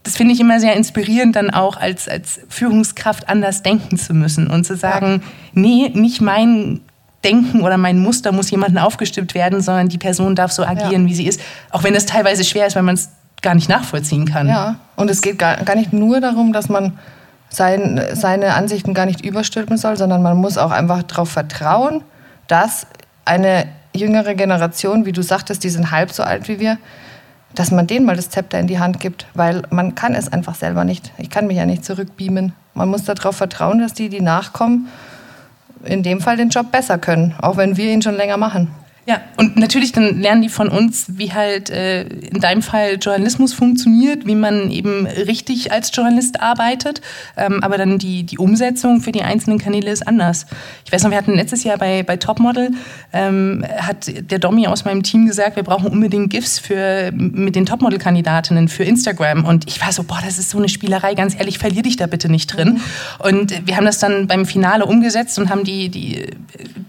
das finde ich immer sehr inspirierend, dann auch als, als Führungskraft anders denken zu müssen und zu sagen, nee, nicht mein Denken oder mein Muster muss jemandem aufgestimmt werden, sondern die Person darf so agieren, ja. wie sie ist. Auch wenn es teilweise schwer ist, weil man es gar nicht nachvollziehen kann. Ja, und es geht gar, gar nicht nur darum, dass man sein, seine Ansichten gar nicht überstülpen soll, sondern man muss auch einfach darauf vertrauen, dass eine jüngere Generation, wie du sagtest, die sind halb so alt wie wir, dass man denen mal das Zepter in die Hand gibt, weil man kann es einfach selber nicht. Ich kann mich ja nicht zurückbeamen. Man muss darauf vertrauen, dass die, die nachkommen, in dem Fall den Job besser können, auch wenn wir ihn schon länger machen. Ja, und natürlich dann lernen die von uns, wie halt äh, in deinem Fall Journalismus funktioniert, wie man eben richtig als Journalist arbeitet. Ähm, aber dann die, die Umsetzung für die einzelnen Kanäle ist anders. Ich weiß noch, wir hatten letztes Jahr bei, bei Topmodel, ähm, hat der Domi aus meinem Team gesagt, wir brauchen unbedingt GIFs für, mit den Topmodel-Kandidatinnen für Instagram. Und ich war so, boah, das ist so eine Spielerei, ganz ehrlich, verlier dich da bitte nicht drin. Und wir haben das dann beim Finale umgesetzt und haben die, die,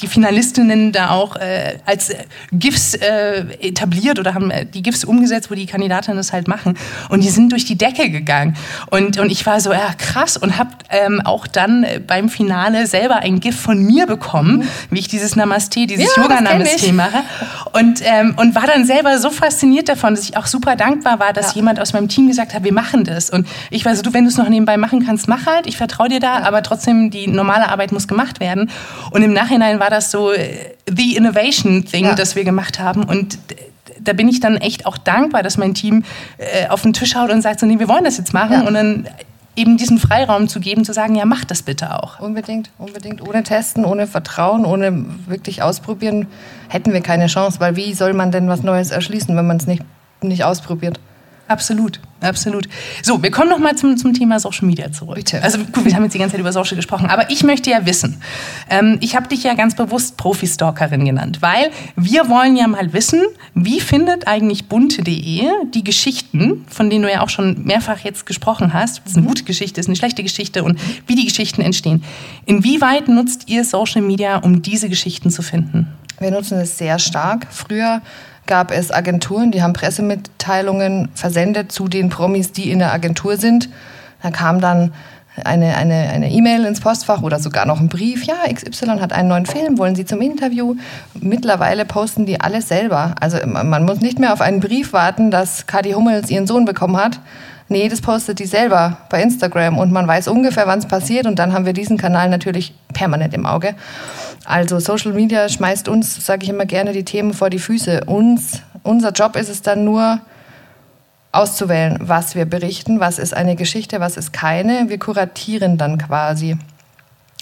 die Finalistinnen da auch äh, als GIFs äh, etabliert oder haben äh, die GIFs umgesetzt, wo die Kandidatinnen das halt machen. Und die sind durch die Decke gegangen. Und, und ich war so, ja, krass. Und habe ähm, auch dann beim Finale selber ein GIF von mir bekommen, mhm. wie ich dieses Namaste, dieses ja, Yoga-Namaste mache. Und, ähm, und war dann selber so fasziniert davon, dass ich auch super dankbar war, dass ja. jemand aus meinem Team gesagt hat, wir machen das. Und ich war so, du, wenn du es noch nebenbei machen kannst, mach halt. Ich vertraue dir da, ja. aber trotzdem, die normale Arbeit muss gemacht werden. Und im Nachhinein war das so äh, the innovation thing Ding, ja. das wir gemacht haben. Und da bin ich dann echt auch dankbar, dass mein Team äh, auf den Tisch haut und sagt so, nee, wir wollen das jetzt machen. Ja. Und dann eben diesen Freiraum zu geben, zu sagen, ja, mach das bitte auch. Unbedingt, unbedingt. Ohne Testen, ohne Vertrauen, ohne wirklich ausprobieren, hätten wir keine Chance. Weil wie soll man denn was Neues erschließen, wenn man es nicht, nicht ausprobiert? Absolut, absolut. So, wir kommen noch mal zum, zum Thema Social Media zurück. Bitte. Also gut, wir haben jetzt die ganze Zeit über Social gesprochen, aber ich möchte ja wissen, ähm, ich habe dich ja ganz bewusst Profi-Stalkerin genannt, weil wir wollen ja mal wissen, wie findet eigentlich bunte.de die Geschichten, von denen du ja auch schon mehrfach jetzt gesprochen hast, das ist eine gute Geschichte, das ist eine schlechte Geschichte und wie die Geschichten entstehen. Inwieweit nutzt ihr Social Media, um diese Geschichten zu finden? Wir nutzen es sehr stark. Früher gab es Agenturen, die haben Pressemitteilungen versendet zu den Promis, die in der Agentur sind. Da kam dann eine eine eine E-Mail ins Postfach oder sogar noch ein Brief. Ja, XY hat einen neuen Film, wollen Sie zum Interview? Mittlerweile posten die alles selber. Also man muss nicht mehr auf einen Brief warten, dass Kadi Hummels ihren Sohn bekommen hat. Nee, das postet die selber bei Instagram und man weiß ungefähr, wann es passiert und dann haben wir diesen Kanal natürlich permanent im Auge. Also Social Media schmeißt uns, sage ich immer gerne, die Themen vor die Füße. Uns, unser Job ist es dann nur, auszuwählen, was wir berichten, was ist eine Geschichte, was ist keine. Wir kuratieren dann quasi.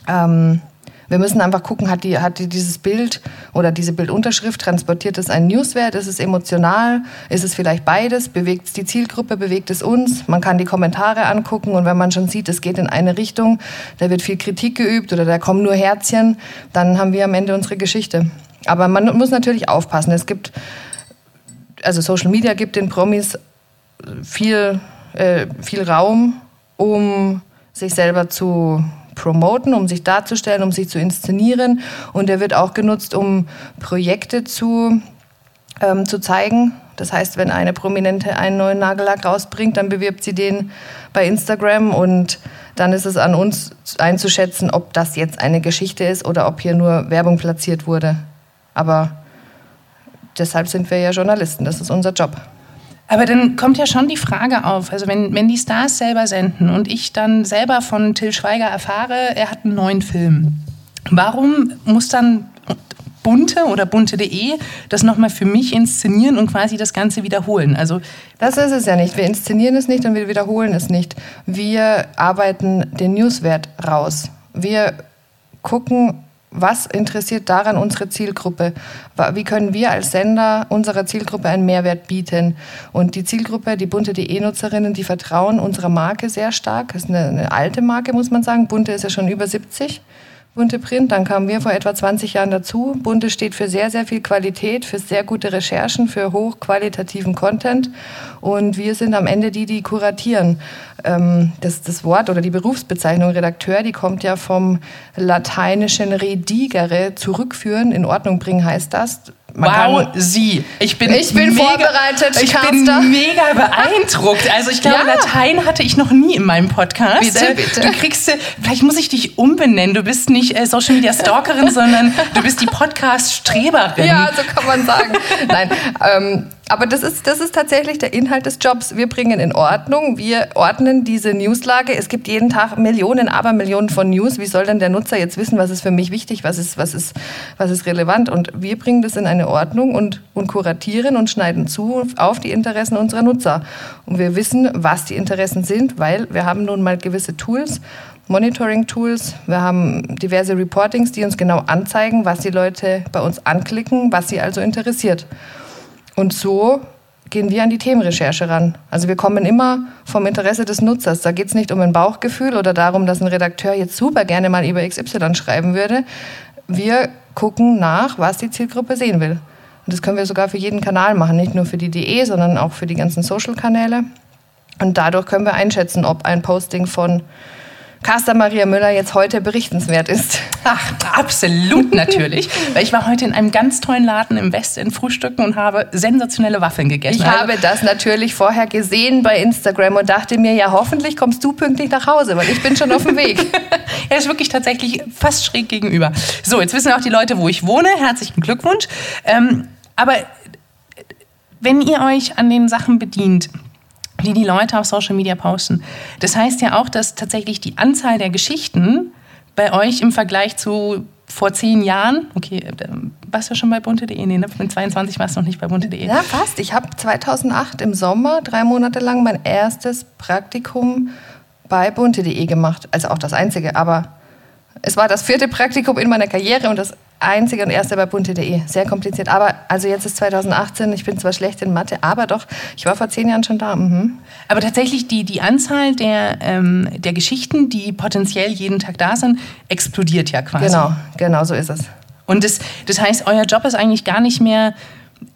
Ähm, wir müssen einfach gucken, hat, die, hat die dieses Bild oder diese Bildunterschrift, transportiert es einen Newswert, ist es emotional, ist es vielleicht beides, bewegt es die Zielgruppe, bewegt es uns, man kann die Kommentare angucken und wenn man schon sieht, es geht in eine Richtung, da wird viel Kritik geübt oder da kommen nur Herzchen, dann haben wir am Ende unsere Geschichte. Aber man muss natürlich aufpassen, es gibt, also Social Media gibt den Promis viel, äh, viel Raum, um sich selber zu promoten, um sich darzustellen, um sich zu inszenieren. Und er wird auch genutzt, um Projekte zu, ähm, zu zeigen. Das heißt, wenn eine Prominente einen neuen Nagellack rausbringt, dann bewirbt sie den bei Instagram und dann ist es an uns einzuschätzen, ob das jetzt eine Geschichte ist oder ob hier nur Werbung platziert wurde. Aber deshalb sind wir ja Journalisten, das ist unser Job. Aber dann kommt ja schon die Frage auf, also wenn, wenn die Stars selber senden und ich dann selber von Till Schweiger erfahre, er hat einen neuen Film, warum muss dann Bunte oder bunte.de das nochmal für mich inszenieren und quasi das Ganze wiederholen. Also das ist es ja nicht. Wir inszenieren es nicht und wir wiederholen es nicht. Wir arbeiten den Newswert raus. Wir gucken, was interessiert daran unsere Zielgruppe? Wie können wir als Sender unserer Zielgruppe einen Mehrwert bieten? Und die Zielgruppe, die bunte.de-Nutzerinnen, die vertrauen unserer Marke sehr stark. Das ist eine, eine alte Marke, muss man sagen. Bunte ist ja schon über 70. Bunte Print. Dann kamen wir vor etwa 20 Jahren dazu. Bunte steht für sehr, sehr viel Qualität, für sehr gute Recherchen, für hochqualitativen Content. Und wir sind am Ende die, die kuratieren. Ähm, das, das Wort oder die Berufsbezeichnung Redakteur, die kommt ja vom lateinischen redigere, zurückführen, in Ordnung bringen heißt das. Man wow, Sie. Ich bin, ich bin mega, vorbereitet. Ich bin mega beeindruckt. Also ich glaube, ja. Latein hatte ich noch nie in meinem Podcast. Bitte, bitte. Du kriegst, vielleicht muss ich dich umbenennen. Du bist nicht äh, Social Media Stalkerin, sondern du bist die Podcast-Streberin. Ja, so kann man sagen. Nein, ähm, aber das ist, das ist tatsächlich der Inhalt des Jobs. Wir bringen in Ordnung, wir ordnen diese Newslage. Es gibt jeden Tag Millionen, aber Millionen von News. Wie soll denn der Nutzer jetzt wissen, was ist für mich wichtig, was ist, was ist, was ist relevant? Und wir bringen das in eine Ordnung und, und kuratieren und schneiden zu auf die Interessen unserer Nutzer. Und wir wissen, was die Interessen sind, weil wir haben nun mal gewisse Tools, Monitoring-Tools, wir haben diverse Reportings, die uns genau anzeigen, was die Leute bei uns anklicken, was sie also interessiert. Und so gehen wir an die Themenrecherche ran. Also wir kommen immer vom Interesse des Nutzers. Da geht es nicht um ein Bauchgefühl oder darum, dass ein Redakteur jetzt super gerne mal über XY schreiben würde. Wir gucken nach, was die Zielgruppe sehen will. Und das können wir sogar für jeden Kanal machen, nicht nur für die DE, sondern auch für die ganzen Social-Kanäle. Und dadurch können wir einschätzen, ob ein Posting von Caster Maria Müller jetzt heute berichtenswert ist. Ach, absolut natürlich. Weil ich war heute in einem ganz tollen Laden im Westend frühstücken und habe sensationelle Waffeln gegessen. Ich habe das natürlich vorher gesehen bei Instagram und dachte mir, ja, hoffentlich kommst du pünktlich nach Hause, weil ich bin schon auf dem Weg. er ist wirklich tatsächlich fast schräg gegenüber. So, jetzt wissen auch die Leute, wo ich wohne. Herzlichen Glückwunsch. Ähm, aber wenn ihr euch an den Sachen bedient, die die Leute auf Social Media posten. Das heißt ja auch, dass tatsächlich die Anzahl der Geschichten bei euch im Vergleich zu vor zehn Jahren, okay, äh, warst du schon bei bunte.de? Nee, ne? mit 22 warst du noch nicht bei bunte.de. Ja, fast. Ich habe 2008 im Sommer drei Monate lang mein erstes Praktikum bei bunte.de gemacht. Also auch das einzige, aber es war das vierte Praktikum in meiner Karriere und das einzige und erste bei bunte.de. Sehr kompliziert. Aber also jetzt ist 2018, ich bin zwar schlecht in Mathe, aber doch, ich war vor zehn Jahren schon da. Mhm. Aber tatsächlich die, die Anzahl der, ähm, der Geschichten, die potenziell jeden Tag da sind, explodiert ja quasi. Genau, genau so ist es. Und das, das heißt, euer Job ist eigentlich gar nicht mehr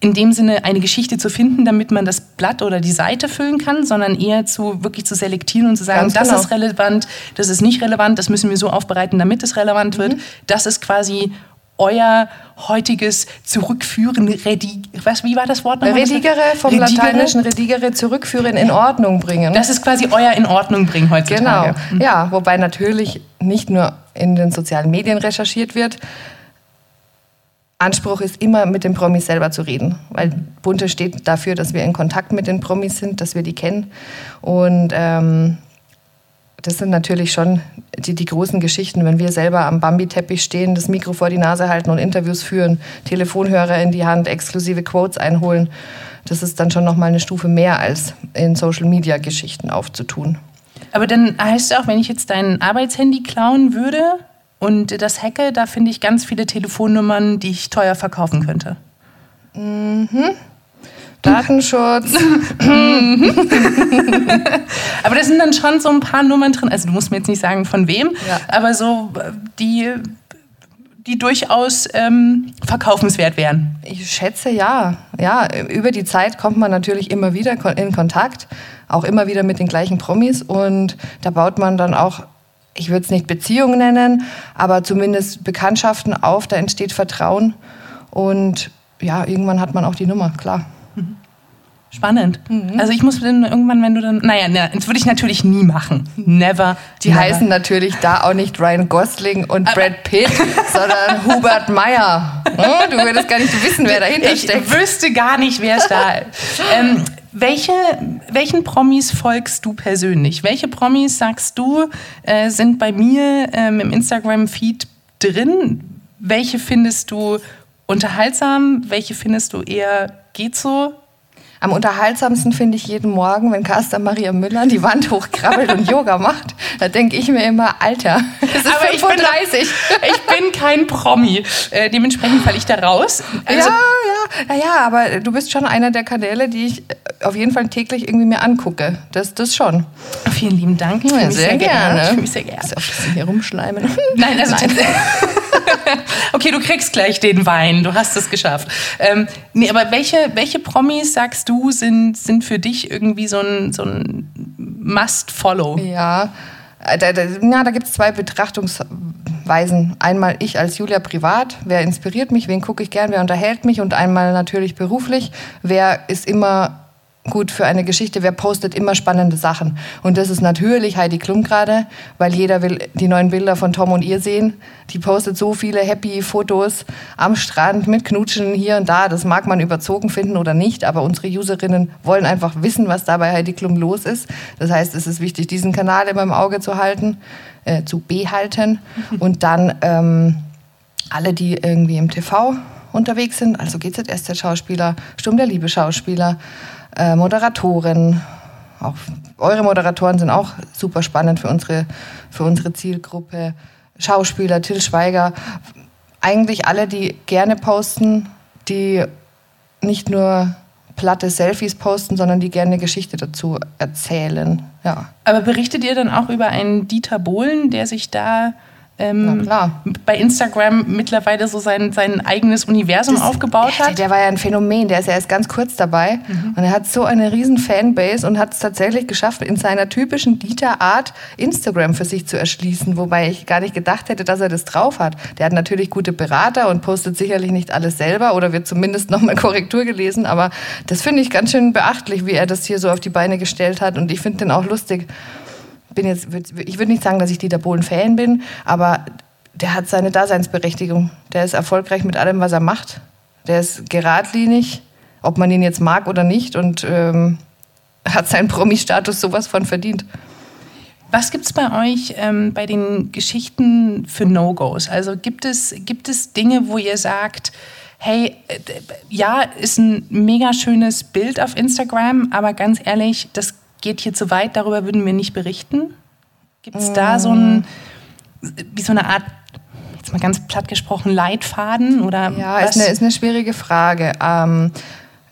in dem Sinne eine Geschichte zu finden, damit man das Blatt oder die Seite füllen kann, sondern eher zu wirklich zu selektieren und zu sagen, Ganz das genau. ist relevant, das ist nicht relevant, das müssen wir so aufbereiten, damit es relevant wird. Mhm. Das ist quasi euer heutiges Zurückführen, redi was, wie war das Wort nochmal? Redigere, vom redigere? lateinischen redigere, zurückführen, in Ordnung bringen. Das ist quasi euer in Ordnung bringen heutzutage. Genau, mhm. ja, wobei natürlich nicht nur in den sozialen Medien recherchiert wird, Anspruch ist immer, mit den Promis selber zu reden, weil Bunte steht dafür, dass wir in Kontakt mit den Promis sind, dass wir die kennen. Und ähm, das sind natürlich schon die, die großen Geschichten, wenn wir selber am Bambi-Teppich stehen, das Mikro vor die Nase halten und Interviews führen, Telefonhörer in die Hand, exklusive Quotes einholen. Das ist dann schon noch mal eine Stufe mehr als in Social-Media-Geschichten aufzutun. Aber dann heißt es auch, wenn ich jetzt dein Arbeitshandy klauen würde, und das Hacke, da finde ich ganz viele Telefonnummern, die ich teuer verkaufen könnte. Mhm. Datenschutz. aber da sind dann schon so ein paar Nummern drin. Also du musst mir jetzt nicht sagen, von wem, ja. aber so die, die durchaus ähm, verkaufenswert wären. Ich schätze ja. Ja, über die Zeit kommt man natürlich immer wieder in Kontakt, auch immer wieder mit den gleichen Promis und da baut man dann auch ich würde es nicht Beziehung nennen, aber zumindest Bekanntschaften auf, da entsteht Vertrauen und ja, irgendwann hat man auch die Nummer, klar. Mhm. Spannend. Mhm. Also ich muss dann irgendwann, wenn du dann, naja, na, das würde ich natürlich nie machen. Never. Die never. heißen natürlich da auch nicht Ryan Gosling und Aber Brad Pitt, sondern Hubert Meyer. Hm? Du würdest gar nicht wissen, wer dahinter ich steckt. Ich wüsste gar nicht, wer es da ist. ähm, welche, welchen Promis folgst du persönlich? Welche Promis, sagst du, äh, sind bei mir ähm, im Instagram-Feed drin? Welche findest du unterhaltsam? Welche findest du eher geht so? Am unterhaltsamsten finde ich jeden Morgen, wenn Carsten Maria Müller die Wand hochkrabbelt und Yoga macht. Da denke ich mir immer, Alter, das ist Aber 35. Ich bin, ich bin kein Promi. Äh, dementsprechend falle ich da raus. Also, ja, ja, ja, aber du bist schon einer der Kanäle, die ich äh, auf jeden Fall täglich irgendwie mir angucke. Das, das schon. Vielen lieben Dank. Ich ja, sehr, sehr gerne. Ich mich sehr gerne. Ist auch hier rumschleimen. Nein, also Nein. okay, du kriegst gleich den Wein. Du hast es geschafft. Ähm, nee, aber welche, welche Promis sagst du sind, sind für dich irgendwie so ein, so ein Must-Follow? Ja, äh, da, da, da gibt es zwei Betrachtungsweisen. Einmal ich als Julia privat, wer inspiriert mich, wen gucke ich gern, wer unterhält mich? Und einmal natürlich beruflich, wer ist immer gut für eine Geschichte, wer postet immer spannende Sachen. Und das ist natürlich Heidi Klum gerade, weil jeder will die neuen Bilder von Tom und ihr sehen. Die postet so viele happy Fotos am Strand mit Knutschen hier und da. Das mag man überzogen finden oder nicht, aber unsere Userinnen wollen einfach wissen, was da bei Heidi Klum los ist. Das heißt, es ist wichtig, diesen Kanal immer im Auge zu halten, äh, zu behalten. Und dann ähm, alle, die irgendwie im TV unterwegs sind, also GZSZ-Schauspieler, Sturm der Liebe-Schauspieler, äh, Moderatorin, auch eure Moderatoren sind auch super spannend für unsere, für unsere Zielgruppe. Schauspieler, Till Schweiger, eigentlich alle, die gerne posten, die nicht nur platte Selfies posten, sondern die gerne eine Geschichte dazu erzählen. Ja. Aber berichtet ihr dann auch über einen Dieter Bohlen, der sich da ähm, bei Instagram mittlerweile so sein, sein eigenes Universum das, aufgebaut hat. Der, der, war ja ein Phänomen, der ist ja erst ganz kurz dabei mhm. und er hat so eine riesen Fanbase und hat es tatsächlich geschafft, in seiner typischen Dieter-Art Instagram für sich zu erschließen, wobei ich gar nicht gedacht hätte, dass er das drauf hat. Der hat natürlich gute Berater und postet sicherlich nicht alles selber oder wird zumindest nochmal Korrektur gelesen, aber das finde ich ganz schön beachtlich, wie er das hier so auf die Beine gestellt hat und ich finde den auch lustig bin jetzt, ich würde nicht sagen, dass ich Dieter Bohlen-Fan bin, aber der hat seine Daseinsberechtigung. Der ist erfolgreich mit allem, was er macht. Der ist geradlinig, ob man ihn jetzt mag oder nicht, und ähm, hat seinen Promi-Status sowas von verdient. Was gibt es bei euch ähm, bei den Geschichten für No-Gos? Also gibt es, gibt es Dinge, wo ihr sagt, hey, äh, ja, ist ein mega schönes Bild auf Instagram, aber ganz ehrlich, das geht hier zu weit, darüber würden wir nicht berichten? Gibt es da so ein, wie so eine Art, jetzt mal ganz platt gesprochen, Leitfaden? Oder ja? Ist, eine, ist eine schwierige Frage. Ähm,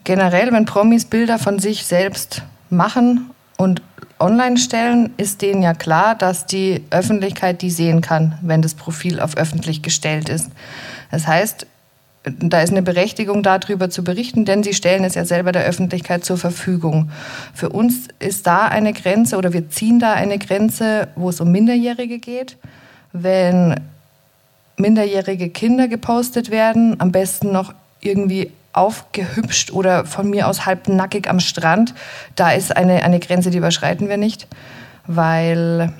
generell, wenn Promis Bilder von sich selbst machen und online stellen, ist denen ja klar, dass die Öffentlichkeit die sehen kann, wenn das Profil auf öffentlich gestellt ist. Das heißt, da ist eine Berechtigung darüber zu berichten, denn sie stellen es ja selber der Öffentlichkeit zur Verfügung. Für uns ist da eine Grenze oder wir ziehen da eine Grenze, wo es um Minderjährige geht. Wenn minderjährige Kinder gepostet werden, am besten noch irgendwie aufgehübscht oder von mir aus halbnackig am Strand, da ist eine, eine Grenze, die überschreiten wir nicht, weil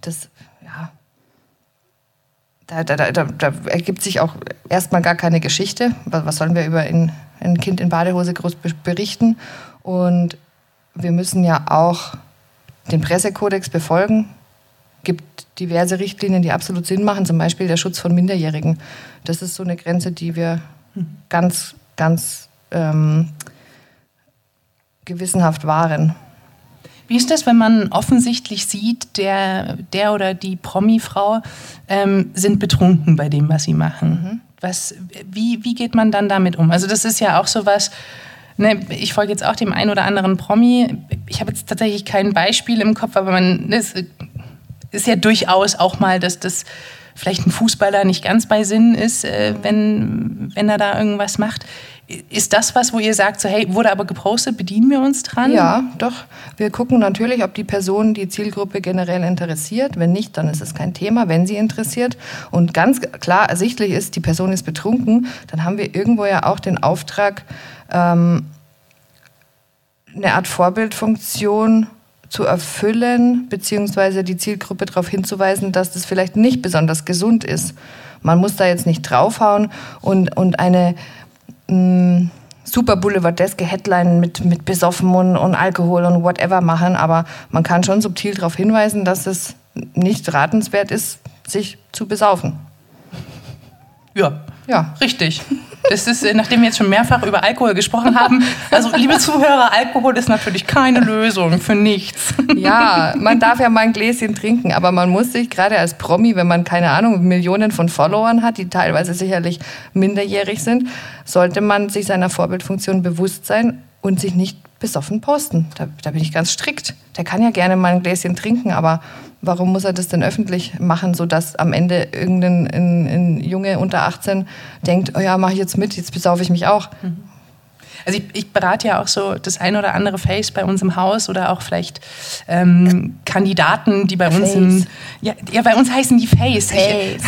das da, da, da, da, ergibt sich auch erstmal gar keine Geschichte. Was sollen wir über ein, ein Kind in Badehose groß berichten? Und wir müssen ja auch den Pressekodex befolgen. Es gibt diverse Richtlinien, die absolut Sinn machen, zum Beispiel der Schutz von Minderjährigen. Das ist so eine Grenze, die wir ganz, ganz ähm, gewissenhaft wahren. Wie ist das, wenn man offensichtlich sieht, der, der oder die Promi-Frau ähm, sind betrunken bei dem, was sie machen? Mhm. Was, wie, wie geht man dann damit um? Also das ist ja auch so was, ne, ich folge jetzt auch dem einen oder anderen Promi. Ich habe jetzt tatsächlich kein Beispiel im Kopf, aber man das ist ja durchaus auch mal, dass das vielleicht ein Fußballer nicht ganz bei Sinn ist, äh, wenn, wenn er da irgendwas macht. Ist das was, wo ihr sagt, so hey, wurde aber gepostet, bedienen wir uns dran? Ja, doch. Wir gucken natürlich, ob die Person die Zielgruppe generell interessiert. Wenn nicht, dann ist es kein Thema. Wenn sie interessiert und ganz klar ersichtlich ist, die Person ist betrunken, dann haben wir irgendwo ja auch den Auftrag, ähm, eine Art Vorbildfunktion zu erfüllen, beziehungsweise die Zielgruppe darauf hinzuweisen, dass das vielleicht nicht besonders gesund ist. Man muss da jetzt nicht draufhauen und, und eine mh, super boulevardeske Headline mit, mit besoffen und, und Alkohol und whatever machen, aber man kann schon subtil darauf hinweisen, dass es nicht ratenswert ist, sich zu besaufen. Ja, ja. richtig. Das ist, äh, nachdem wir jetzt schon mehrfach über Alkohol gesprochen haben. Also, liebe Zuhörer, Alkohol ist natürlich keine Lösung für nichts. Ja, man darf ja mal ein Gläschen trinken, aber man muss sich gerade als Promi, wenn man keine Ahnung, Millionen von Followern hat, die teilweise sicherlich minderjährig sind, sollte man sich seiner Vorbildfunktion bewusst sein und sich nicht besoffen posten. Da, da bin ich ganz strikt. Der kann ja gerne mal ein Gläschen trinken, aber warum muss er das denn öffentlich machen, sodass am Ende irgendein ein, ein Junge unter 18 denkt, oh ja, mache ich jetzt mit, jetzt besaufe ich mich auch. Mhm. Also ich, ich, berate ja auch so das ein oder andere Face bei uns im Haus oder auch vielleicht ähm, Kandidaten, die bei uns in, ja, ja, bei uns heißen die Face. Face.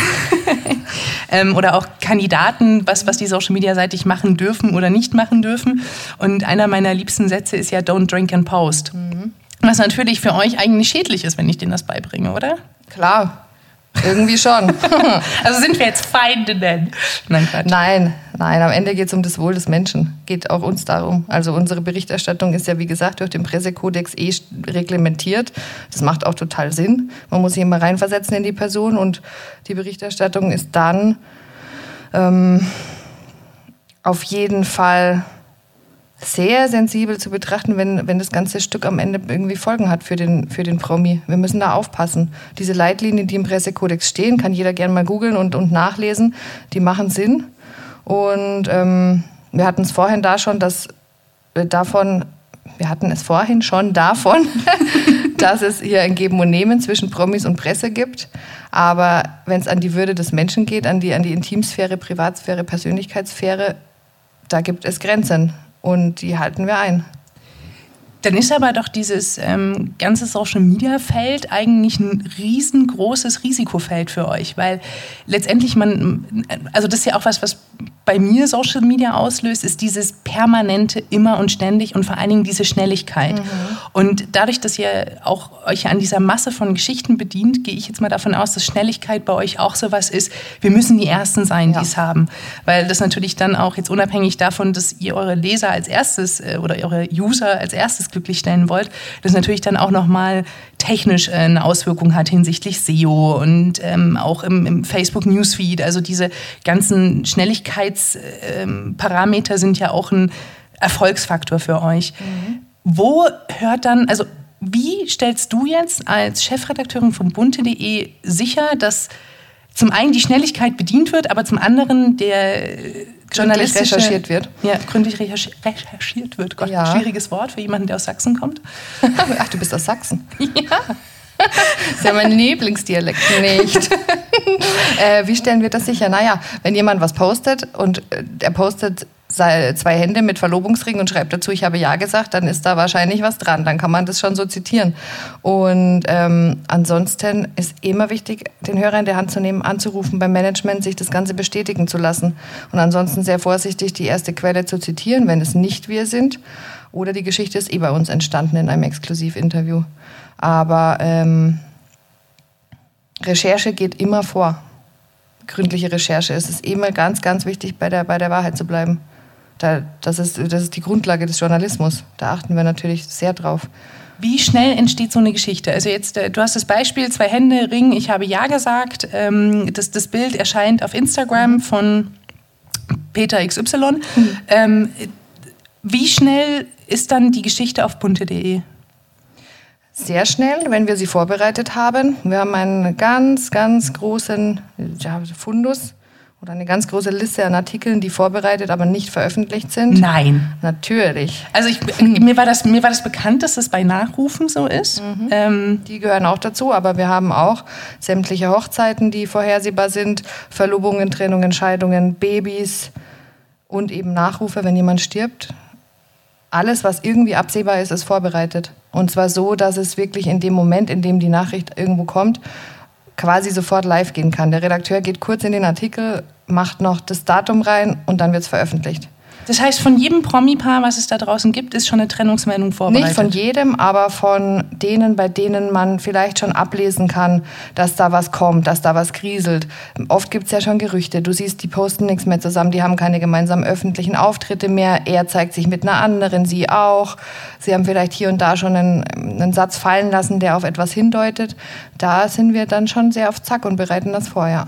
ähm, oder auch Kandidaten, was, was die Social Media seitig machen dürfen oder nicht machen dürfen. Und einer meiner liebsten Sätze ist ja Don't drink and post. Mhm. Was natürlich für euch eigentlich schädlich ist, wenn ich denen das beibringe, oder? Klar, irgendwie schon. also sind wir jetzt Feinde denn? Nein, Quatsch. nein, nein. Am Ende geht es um das Wohl des Menschen. Geht auch uns darum. Also unsere Berichterstattung ist ja, wie gesagt, durch den Pressekodex eh reglementiert. Das macht auch total Sinn. Man muss sich immer reinversetzen in die Person und die Berichterstattung ist dann ähm, auf jeden Fall sehr sensibel zu betrachten, wenn, wenn das ganze Stück am Ende irgendwie Folgen hat für den, für den Promi. Wir müssen da aufpassen. Diese Leitlinien, die im Pressekodex stehen, kann jeder gerne mal googeln und, und nachlesen, die machen Sinn. Und ähm, wir hatten es vorhin da schon, dass davon, wir hatten es vorhin schon davon, dass es hier ein Geben und Nehmen zwischen Promis und Presse gibt. Aber wenn es an die Würde des Menschen geht, an die, an die Intimsphäre, Privatsphäre, Persönlichkeitssphäre, da gibt es Grenzen und die halten wir ein. Dann ist aber doch dieses ähm, ganze Social-Media-Feld eigentlich ein riesengroßes Risikofeld für euch, weil letztendlich man, also das ist ja auch was, was bei mir Social Media auslöst, ist dieses permanente immer und ständig und vor allen Dingen diese Schnelligkeit. Mhm. Und dadurch, dass ihr auch euch an dieser Masse von Geschichten bedient, gehe ich jetzt mal davon aus, dass Schnelligkeit bei euch auch sowas ist. Wir müssen die Ersten sein, ja. die es haben. Weil das natürlich dann auch jetzt unabhängig davon, dass ihr eure Leser als erstes äh, oder eure User als erstes glücklich stellen wollt, das natürlich dann auch nochmal technisch äh, eine Auswirkung hat hinsichtlich SEO und ähm, auch im, im Facebook Newsfeed. Also diese ganzen Schnelligkeitsparameter ähm, sind ja auch ein Erfolgsfaktor für euch. Mhm. Wo hört dann, also wie stellst du jetzt als Chefredakteurin von bunte.de sicher, dass zum einen die Schnelligkeit bedient wird, aber zum anderen der journalistisch recherchiert wird. Ja, gründlich recherchiert wird. Gott, ja. schwieriges Wort für jemanden, der aus Sachsen kommt. Ach, du bist aus Sachsen. Ja. Das ist ja mein Lieblingsdialekt nicht. äh, wie stellen wir das sicher? Naja, wenn jemand was postet und äh, er postet zwei Hände mit Verlobungsring und schreibt dazu, ich habe Ja gesagt, dann ist da wahrscheinlich was dran. Dann kann man das schon so zitieren. Und ähm, ansonsten ist immer wichtig, den Hörer in der Hand zu nehmen, anzurufen beim Management, sich das Ganze bestätigen zu lassen. Und ansonsten sehr vorsichtig die erste Quelle zu zitieren, wenn es nicht wir sind. Oder die Geschichte ist eh bei uns entstanden in einem Exklusivinterview. Aber ähm, Recherche geht immer vor. Gründliche Recherche. Es ist immer ganz, ganz wichtig, bei der, bei der Wahrheit zu bleiben. Da, das, ist, das ist die Grundlage des Journalismus. Da achten wir natürlich sehr drauf. Wie schnell entsteht so eine Geschichte? Also jetzt, äh, du hast das Beispiel, zwei Hände, Ring, ich habe Ja gesagt. Ähm, das, das Bild erscheint auf Instagram von Peter XY. Mhm. Ähm, wie schnell ist dann die Geschichte auf bunte.de? Sehr schnell, wenn wir sie vorbereitet haben. Wir haben einen ganz, ganz großen ja, Fundus oder eine ganz große Liste an Artikeln, die vorbereitet, aber nicht veröffentlicht sind? Nein. Natürlich. Also ich, mir, war das, mir war das bekannt, dass das bei Nachrufen so ist. Mhm. Ähm, die gehören auch dazu, aber wir haben auch sämtliche Hochzeiten, die vorhersehbar sind, Verlobungen, Trennungen, Scheidungen, Babys und eben Nachrufe, wenn jemand stirbt. Alles, was irgendwie absehbar ist, ist vorbereitet. Und zwar so, dass es wirklich in dem Moment, in dem die Nachricht irgendwo kommt, quasi sofort live gehen kann. Der Redakteur geht kurz in den Artikel, macht noch das Datum rein und dann wird es veröffentlicht. Das heißt, von jedem Promi-Paar, was es da draußen gibt, ist schon eine Trennungsmeldung vorbereitet? Nicht von jedem, aber von denen, bei denen man vielleicht schon ablesen kann, dass da was kommt, dass da was kriselt. Oft gibt es ja schon Gerüchte. Du siehst, die posten nichts mehr zusammen, die haben keine gemeinsamen öffentlichen Auftritte mehr. Er zeigt sich mit einer anderen, sie auch. Sie haben vielleicht hier und da schon einen, einen Satz fallen lassen, der auf etwas hindeutet. Da sind wir dann schon sehr auf Zack und bereiten das vor, ja.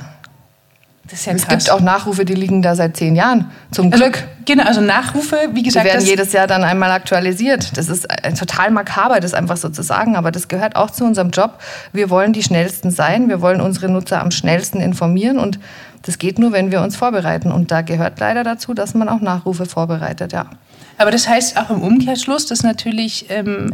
Ja es gibt auch Nachrufe, die liegen da seit zehn Jahren. Zum also, Glück. Genau, also Nachrufe, wie gesagt. Die werden jedes Jahr dann einmal aktualisiert. Das ist äh, total makaber, das einfach so zu sagen, aber das gehört auch zu unserem Job. Wir wollen die Schnellsten sein, wir wollen unsere Nutzer am schnellsten informieren und das geht nur, wenn wir uns vorbereiten. Und da gehört leider dazu, dass man auch Nachrufe vorbereitet, ja. Aber das heißt auch im Umkehrschluss, dass natürlich ähm,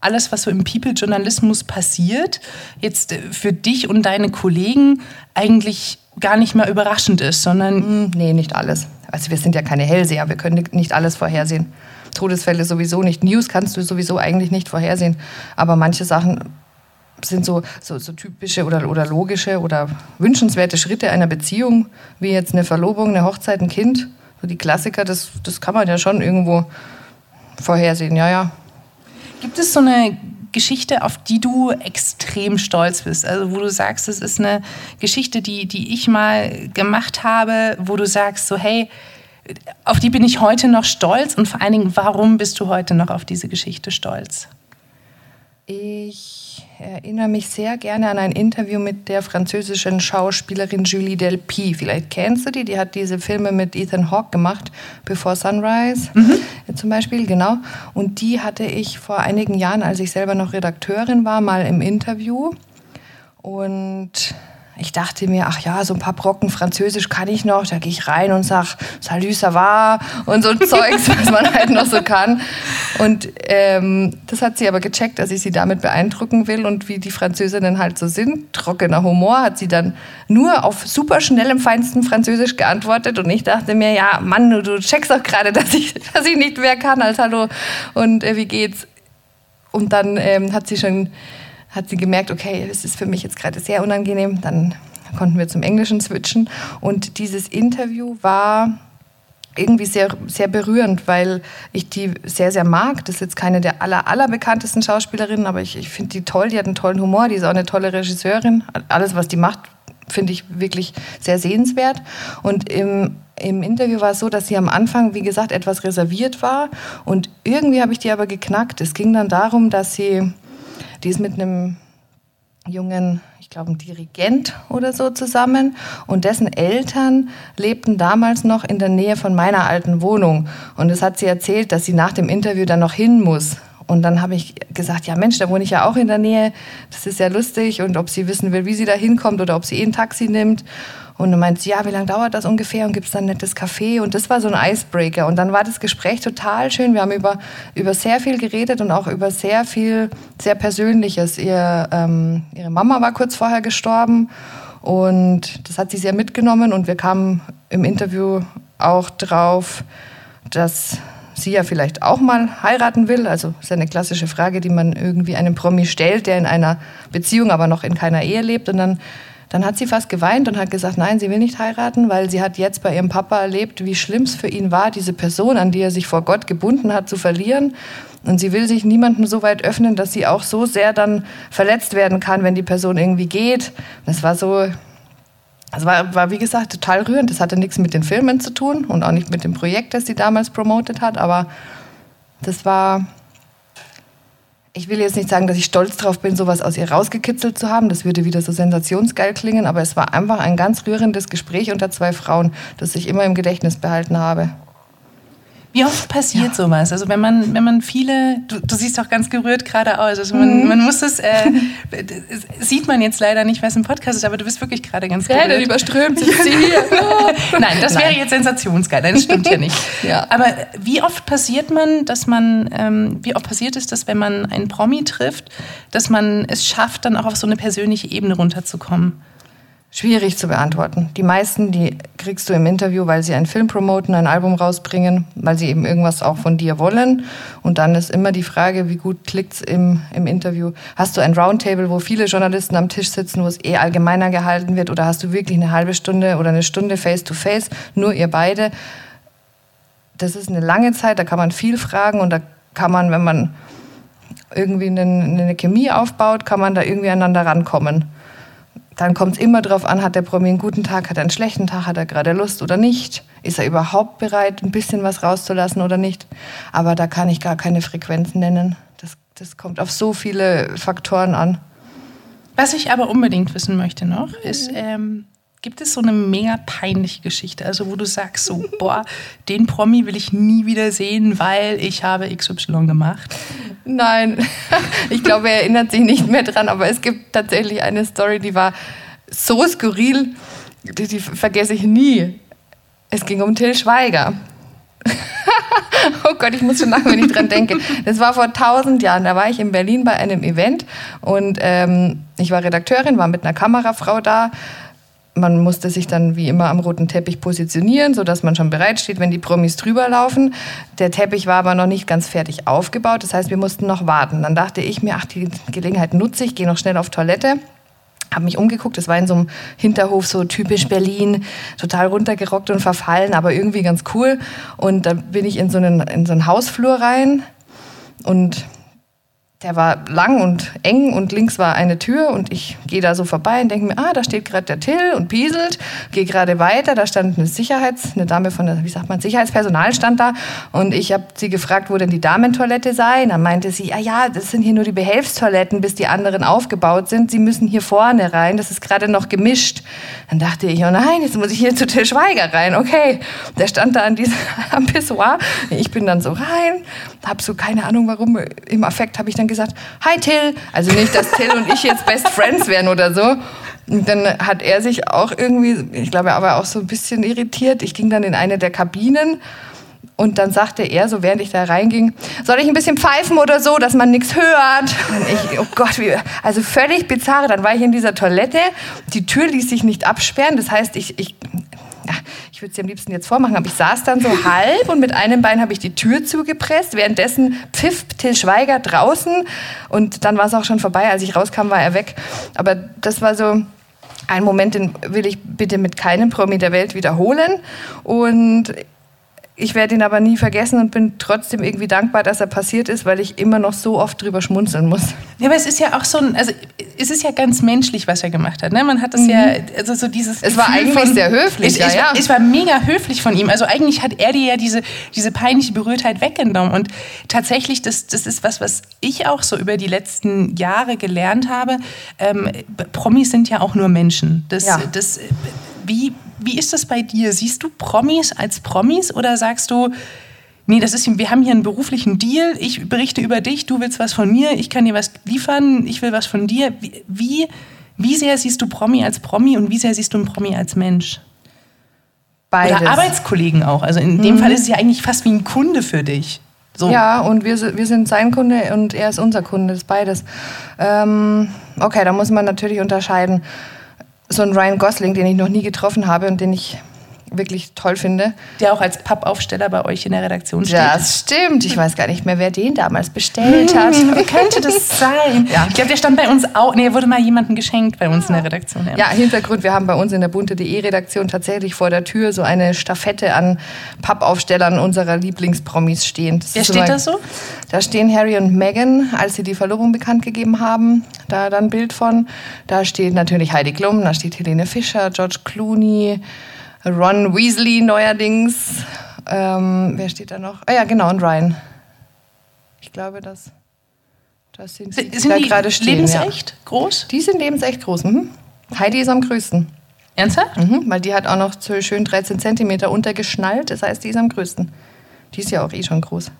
alles, was so im People-Journalismus passiert, jetzt äh, für dich und deine Kollegen eigentlich gar nicht mehr überraschend ist, sondern. Hm, nee, nicht alles. Also wir sind ja keine Hellseher, wir können nicht alles vorhersehen. Todesfälle sowieso nicht. News kannst du sowieso eigentlich nicht vorhersehen. Aber manche Sachen sind so, so, so typische oder, oder logische oder wünschenswerte Schritte einer Beziehung, wie jetzt eine Verlobung, eine Hochzeit, ein Kind. So die Klassiker, das, das kann man ja schon irgendwo vorhersehen, ja, ja. Gibt es so eine Geschichte, auf die du extrem stolz bist? Also wo du sagst, es ist eine Geschichte, die, die ich mal gemacht habe, wo du sagst, so hey, auf die bin ich heute noch stolz und vor allen Dingen, warum bist du heute noch auf diese Geschichte stolz? Ich erinnere mich sehr gerne an ein Interview mit der französischen Schauspielerin Julie Delpy. Vielleicht kennst du die, die hat diese Filme mit Ethan Hawke gemacht, Before Sunrise mhm. zum Beispiel, genau. Und die hatte ich vor einigen Jahren, als ich selber noch Redakteurin war, mal im Interview. Und ich dachte mir, ach ja, so ein paar Brocken Französisch kann ich noch. Da gehe ich rein und sag Salut, ça va und so Zeugs, was man halt noch so kann. Und ähm, das hat sie aber gecheckt, dass ich sie damit beeindrucken will und wie die Französinnen halt so sind. Trockener Humor hat sie dann nur auf super schnellem, feinsten Französisch geantwortet. Und ich dachte mir, ja, Mann, du, du checkst doch gerade, dass ich, dass ich nicht mehr kann als Hallo und äh, wie geht's. Und dann ähm, hat sie schon hat sie gemerkt, okay, es ist für mich jetzt gerade sehr unangenehm. Dann konnten wir zum Englischen switchen. Und dieses Interview war irgendwie sehr, sehr berührend, weil ich die sehr, sehr mag. Das ist jetzt keine der aller, allerbekanntesten Schauspielerinnen, aber ich, ich finde die toll. Die hat einen tollen Humor, die ist auch eine tolle Regisseurin. Alles, was die macht, finde ich wirklich sehr sehenswert. Und im, im Interview war es so, dass sie am Anfang, wie gesagt, etwas reserviert war. Und irgendwie habe ich die aber geknackt. Es ging dann darum, dass sie die ist mit einem jungen, ich glaube, ein Dirigent oder so zusammen und dessen Eltern lebten damals noch in der Nähe von meiner alten Wohnung. Und es hat sie erzählt, dass sie nach dem Interview dann noch hin muss. Und dann habe ich gesagt, ja Mensch, da wohne ich ja auch in der Nähe, das ist ja lustig und ob sie wissen will, wie sie da hinkommt oder ob sie eh ein Taxi nimmt. Und dann meint sie, ja, wie lange dauert das ungefähr? Und gibt es dann ein nettes Café? Und das war so ein Icebreaker. Und dann war das Gespräch total schön. Wir haben über, über sehr viel geredet und auch über sehr viel, sehr Persönliches. Ihr, ähm, ihre Mama war kurz vorher gestorben und das hat sie sehr mitgenommen. Und wir kamen im Interview auch drauf, dass sie ja vielleicht auch mal heiraten will. Also ist eine klassische Frage, die man irgendwie einem Promi stellt, der in einer Beziehung, aber noch in keiner Ehe lebt. Und dann dann hat sie fast geweint und hat gesagt, nein, sie will nicht heiraten, weil sie hat jetzt bei ihrem Papa erlebt, wie schlimm es für ihn war, diese Person, an die er sich vor Gott gebunden hat, zu verlieren. Und sie will sich niemandem so weit öffnen, dass sie auch so sehr dann verletzt werden kann, wenn die Person irgendwie geht. Das war so, es war, war wie gesagt total rührend. Das hatte nichts mit den Filmen zu tun und auch nicht mit dem Projekt, das sie damals promotet hat, aber das war ich will jetzt nicht sagen, dass ich stolz drauf bin, sowas aus ihr rausgekitzelt zu haben. Das würde wieder so sensationsgeil klingen, aber es war einfach ein ganz rührendes Gespräch unter zwei Frauen, das ich immer im Gedächtnis behalten habe. Wie oft passiert ja. sowas? Also wenn man, wenn man viele, du, du siehst auch ganz gerührt gerade aus. Also man, mhm. man muss es, äh, sieht man jetzt leider nicht, was im Podcast ist, aber du bist wirklich gerade ganz gerührt. Ja, überströmt sich hier. Nein, das Nein. wäre jetzt sensationsgeil. Das stimmt ja nicht. ja. Aber wie oft passiert man, dass man, ähm, wie oft passiert es, dass wenn man einen Promi trifft, dass man es schafft, dann auch auf so eine persönliche Ebene runterzukommen? Schwierig zu beantworten. Die meisten, die kriegst du im Interview, weil sie einen Film promoten, ein Album rausbringen, weil sie eben irgendwas auch von dir wollen. Und dann ist immer die Frage, wie gut klickt's im, im Interview. Hast du ein Roundtable, wo viele Journalisten am Tisch sitzen, wo es eh allgemeiner gehalten wird? Oder hast du wirklich eine halbe Stunde oder eine Stunde face-to-face, -face, nur ihr beide? Das ist eine lange Zeit, da kann man viel fragen und da kann man, wenn man irgendwie eine, eine Chemie aufbaut, kann man da irgendwie aneinander rankommen dann kommt es immer darauf an, hat der Promi einen guten Tag, hat er einen schlechten Tag, hat er gerade Lust oder nicht? Ist er überhaupt bereit, ein bisschen was rauszulassen oder nicht? Aber da kann ich gar keine Frequenz nennen. Das, das kommt auf so viele Faktoren an. Was ich aber unbedingt wissen möchte noch, ist, ähm, gibt es so eine mega peinliche Geschichte, also wo du sagst so, boah, den Promi will ich nie wieder sehen, weil ich habe XY gemacht? Nein, ich glaube, er erinnert sich nicht mehr dran, aber es gibt tatsächlich eine Story, die war so skurril, die, die vergesse ich nie. Es ging um Till Schweiger. oh Gott, ich muss schon lachen, wenn ich dran denke. Das war vor tausend Jahren. Da war ich in Berlin bei einem Event und ähm, ich war Redakteurin, war mit einer Kamerafrau da man musste sich dann wie immer am roten Teppich positionieren, sodass man schon bereitsteht, wenn die Promis drüber laufen. Der Teppich war aber noch nicht ganz fertig aufgebaut, das heißt, wir mussten noch warten. Dann dachte ich mir, ach, die Gelegenheit nutze ich, gehe noch schnell auf Toilette. Habe mich umgeguckt, das war in so einem Hinterhof, so typisch Berlin, total runtergerockt und verfallen, aber irgendwie ganz cool. Und da bin ich in so einen, in so einen Hausflur rein und der war lang und eng und links war eine Tür und ich gehe da so vorbei und denke mir, ah, da steht gerade der Till und pieselt, gehe gerade weiter, da stand eine Sicherheits, eine Dame von der, wie sagt man, Sicherheitspersonal stand da und ich habe sie gefragt, wo denn die Damentoilette sei. Und dann meinte sie, ah ja, das sind hier nur die Behelfstoiletten, bis die anderen aufgebaut sind. Sie müssen hier vorne rein, das ist gerade noch gemischt. Dann dachte ich, oh nein, jetzt muss ich hier zu Till Schweiger rein. Okay, der stand da an diesem am Pissoir. Ich bin dann so rein, habe so keine Ahnung warum, im Affekt habe ich dann dann gesagt, hi Till. Also nicht, dass Till und ich jetzt Best Friends wären oder so. Und dann hat er sich auch irgendwie, ich glaube, er war auch so ein bisschen irritiert. Ich ging dann in eine der Kabinen und dann sagte er, so während ich da reinging, soll ich ein bisschen pfeifen oder so, dass man nichts hört? Und ich, oh Gott, wie, also völlig bizarr. Dann war ich in dieser Toilette, die Tür ließ sich nicht absperren. Das heißt, ich, ich ich würde es dir am liebsten jetzt vormachen, aber ich saß dann so halb und mit einem Bein habe ich die Tür zugepresst. Währenddessen pfiff Till Schweiger draußen und dann war es auch schon vorbei. Als ich rauskam, war er weg. Aber das war so ein Moment, den will ich bitte mit keinem Promi der Welt wiederholen. Und ich werde ihn aber nie vergessen und bin trotzdem irgendwie dankbar, dass er passiert ist, weil ich immer noch so oft drüber schmunzeln muss. Ja, aber es ist ja auch so ein, also es ist ja ganz menschlich, was er gemacht hat. Ne? Man hat das mhm. ja, also so dieses. Es war eigentlich von, sehr höflich, es, ja, ja. Es war mega höflich von ihm. Also eigentlich hat er dir ja diese, diese peinliche Berührtheit weggenommen. Und tatsächlich, das, das ist was, was ich auch so über die letzten Jahre gelernt habe. Ähm, Promis sind ja auch nur Menschen. Das, ja. das, wie wie ist das bei dir? Siehst du Promis als Promis oder sagst du, nee, das ist, wir haben hier einen beruflichen Deal, ich berichte über dich, du willst was von mir, ich kann dir was liefern, ich will was von dir. Wie, wie sehr siehst du Promi als Promi und wie sehr siehst du einen Promi als Mensch? Beides. Oder Arbeitskollegen auch. Also in dem mhm. Fall ist es ja eigentlich fast wie ein Kunde für dich. So. Ja, und wir, wir sind sein Kunde und er ist unser Kunde, das ist beides. Ähm, okay, da muss man natürlich unterscheiden so ein Ryan Gosling, den ich noch nie getroffen habe und den ich wirklich toll finde. Der auch als Pappaufsteller bei euch in der Redaktion steht. Das stimmt. Ich weiß gar nicht mehr, wer den damals bestellt hat. Wie könnte das sein? Ja. Ich glaube, der stand bei uns auch. Nee, wurde mal jemandem geschenkt bei uns in der Redaktion. Ja. ja, Hintergrund, wir haben bei uns in der bunte.de Redaktion tatsächlich vor der Tür so eine Staffette an Pappaufstellern unserer Lieblingspromis stehen. Das wer steht da so? Da stehen Harry und Meghan, als sie die Verlobung bekannt gegeben haben. Da dann ein Bild von. Da steht natürlich Heidi Klum, da steht Helene Fischer, George Clooney, Ron Weasley neuerdings. Ähm, wer steht da noch? Ah ja, genau, und Ryan. Ich glaube, das, das sind sie, sind die, die gerade stehen. Lebensecht ja. groß? Die sind lebensecht groß. Mhm. Heidi ist am größten. Ernsthaft? Mhm, weil die hat auch noch so schön 13 Zentimeter untergeschnallt. Das heißt, die ist am größten. Die ist ja auch eh schon groß.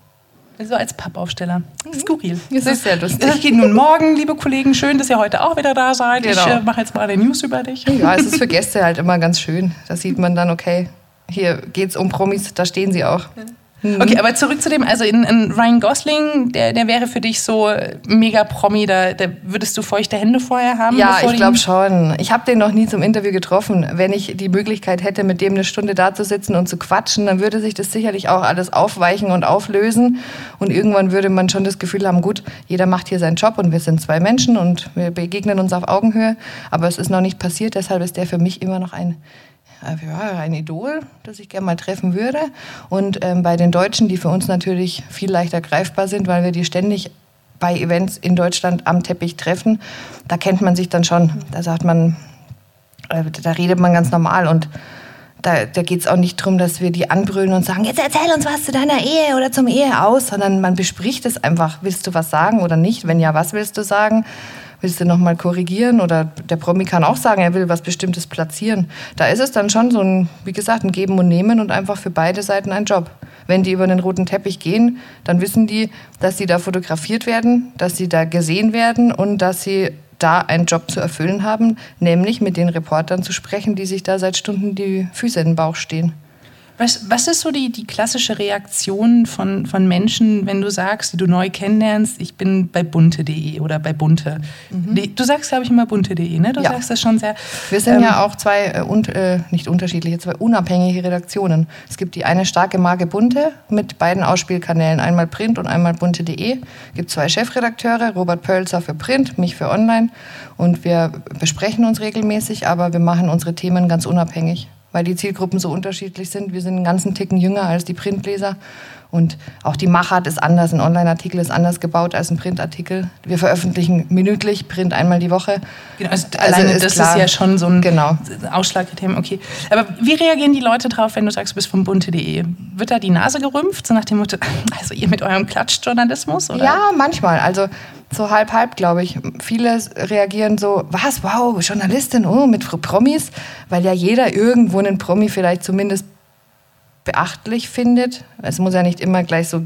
So als Pappaufsteller. Skurril. Das ist sehr lustig. Das geht nun morgen, liebe Kollegen. Schön, dass ihr heute auch wieder da seid. Genau. Ich äh, mache jetzt mal eine News über dich. Ja, es ist für Gäste halt immer ganz schön. Da sieht man dann, okay, hier geht es um Promis, da stehen sie auch. Ja. Mhm. Okay, aber zurück zu dem, also in, in Ryan Gosling, der, der wäre für dich so mega Promi, da, da würdest du feuchte Hände vorher haben? Ja, ich glaube schon. Ich habe den noch nie zum Interview getroffen. Wenn ich die Möglichkeit hätte, mit dem eine Stunde da zu sitzen und zu quatschen, dann würde sich das sicherlich auch alles aufweichen und auflösen. Und irgendwann würde man schon das Gefühl haben, gut, jeder macht hier seinen Job und wir sind zwei Menschen und wir begegnen uns auf Augenhöhe. Aber es ist noch nicht passiert, deshalb ist der für mich immer noch ein ja, ein Idol, das ich gerne mal treffen würde. Und ähm, bei den Deutschen, die für uns natürlich viel leichter greifbar sind, weil wir die ständig bei Events in Deutschland am Teppich treffen, da kennt man sich dann schon. Da sagt man, äh, da redet man ganz normal und da, da geht es auch nicht darum, dass wir die anbrüllen und sagen, jetzt erzähl uns was zu deiner Ehe oder zum Ehe aus, sondern man bespricht es einfach. Willst du was sagen oder nicht? Wenn ja, was willst du sagen? Willst du nochmal korrigieren? Oder der Promi kann auch sagen, er will was Bestimmtes platzieren. Da ist es dann schon so ein, wie gesagt, ein Geben und Nehmen und einfach für beide Seiten ein Job. Wenn die über den roten Teppich gehen, dann wissen die, dass sie da fotografiert werden, dass sie da gesehen werden und dass sie da einen Job zu erfüllen haben, nämlich mit den Reportern zu sprechen, die sich da seit Stunden die Füße in den Bauch stehen. Was, was ist so die, die klassische Reaktion von, von Menschen, wenn du sagst, die du neu kennenlernst, ich bin bei bunte.de oder bei bunte? Mhm. Du sagst, glaube ich, immer bunte.de, ne? Du ja. sagst das schon sehr. Wir sind ähm, ja auch zwei, äh, und, äh, nicht unterschiedliche, zwei unabhängige Redaktionen. Es gibt die eine starke Marke Bunte mit beiden Ausspielkanälen, einmal Print und einmal bunte.de. Es gibt zwei Chefredakteure, Robert Pölzer für Print, mich für Online. Und wir besprechen uns regelmäßig, aber wir machen unsere Themen ganz unabhängig weil die Zielgruppen so unterschiedlich sind. Wir sind einen ganzen Ticken jünger als die Printleser. Und auch die Machart ist anders. Ein Online-Artikel ist anders gebaut als ein Printartikel. Wir veröffentlichen minütlich, Print einmal die Woche. Genau, also, also alleine ist das klar, ist ja schon so ein genau. Ausschlagkriterium. Okay. Aber wie reagieren die Leute drauf, wenn du sagst, du bist vom bunte.de? Wird da die Nase gerümpft, so nach dem Motto, also ihr mit eurem Klatschjournalismus? Oder? Ja, manchmal. Also so halb halb, glaube ich. Viele reagieren so, was, wow, Journalistin, oh, mit Promis, weil ja jeder irgendwo einen Promi vielleicht zumindest beachtlich findet. Es muss ja nicht immer gleich so,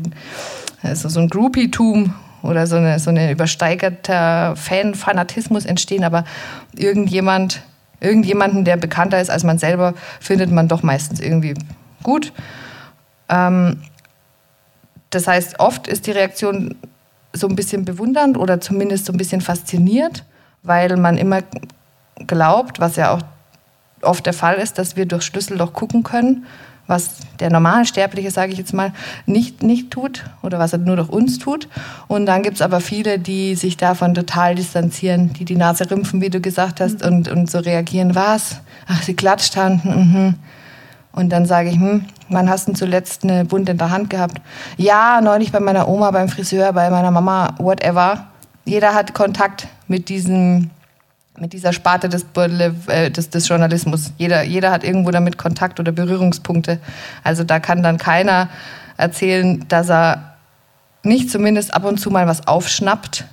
also so ein Groupie-Tum oder so eine, so eine übersteigerter Fan-Fanatismus entstehen, aber irgendjemand, irgendjemanden, der bekannter ist als man selber, findet man doch meistens irgendwie gut. Ähm, das heißt, oft ist die Reaktion so ein bisschen bewundernd oder zumindest so ein bisschen fasziniert, weil man immer glaubt, was ja auch oft der Fall ist, dass wir durch Schlüsselloch gucken können was der Normalsterbliche, sage ich jetzt mal, nicht, nicht tut oder was er nur durch uns tut. Und dann gibt es aber viele, die sich davon total distanzieren, die die Nase rümpfen, wie du gesagt hast, mhm. und, und so reagieren, was? Ach, sie klatscht haben. Mhm. Und dann sage ich, hm, wann hast du zuletzt eine Bund in der Hand gehabt? Ja, neulich bei meiner Oma, beim Friseur, bei meiner Mama, whatever. Jeder hat Kontakt mit diesem mit dieser Sparte des, äh, des, des, Journalismus. Jeder, jeder hat irgendwo damit Kontakt oder Berührungspunkte. Also da kann dann keiner erzählen, dass er nicht zumindest ab und zu mal was aufschnappt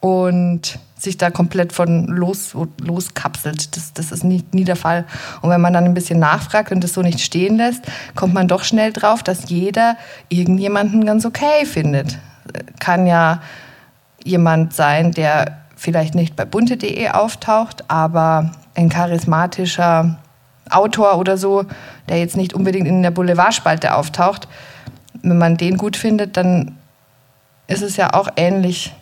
und sich da komplett von los, loskapselt. Das, das ist nie, nie der Fall. Und wenn man dann ein bisschen nachfragt und das so nicht stehen lässt, kommt man doch schnell drauf, dass jeder irgendjemanden ganz okay findet. Kann ja jemand sein, der vielleicht nicht bei bunte.de auftaucht, aber ein charismatischer Autor oder so, der jetzt nicht unbedingt in der Boulevardspalte auftaucht, wenn man den gut findet, dann ist es ja auch ähnlich,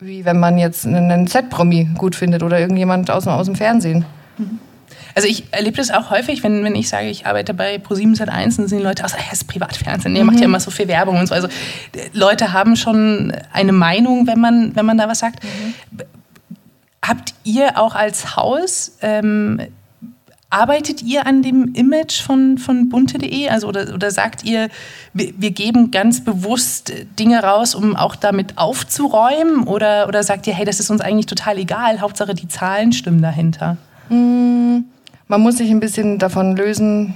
wie wenn man jetzt einen Z-Promi gut findet oder irgendjemand aus, aus dem Fernsehen. Mhm. Also ich erlebe das auch häufig, wenn, wenn ich sage, ich arbeite bei Pro7 Sat1, dann sind die Leute aus, oh, er ist Privatfernsehen, der mhm. macht ja immer so viel Werbung und so. Also Leute haben schon eine Meinung, wenn man, wenn man da was sagt. Mhm. Habt ihr auch als Haus ähm, Arbeitet ihr an dem Image von, von bunte.de? Also oder, oder sagt ihr, wir, wir, geben ganz bewusst Dinge raus, um auch damit aufzuräumen? Oder, oder sagt ihr, hey, das ist uns eigentlich total egal, Hauptsache die Zahlen stimmen dahinter? Mhm. Man muss sich ein bisschen davon lösen,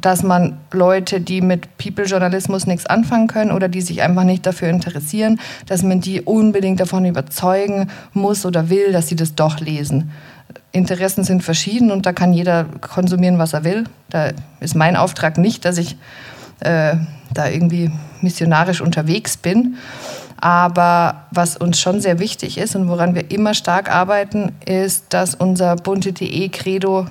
dass man Leute, die mit People-Journalismus nichts anfangen können oder die sich einfach nicht dafür interessieren, dass man die unbedingt davon überzeugen muss oder will, dass sie das doch lesen. Interessen sind verschieden und da kann jeder konsumieren, was er will. Da ist mein Auftrag nicht, dass ich äh, da irgendwie missionarisch unterwegs bin. Aber was uns schon sehr wichtig ist und woran wir immer stark arbeiten, ist, dass unser bunte.de Credo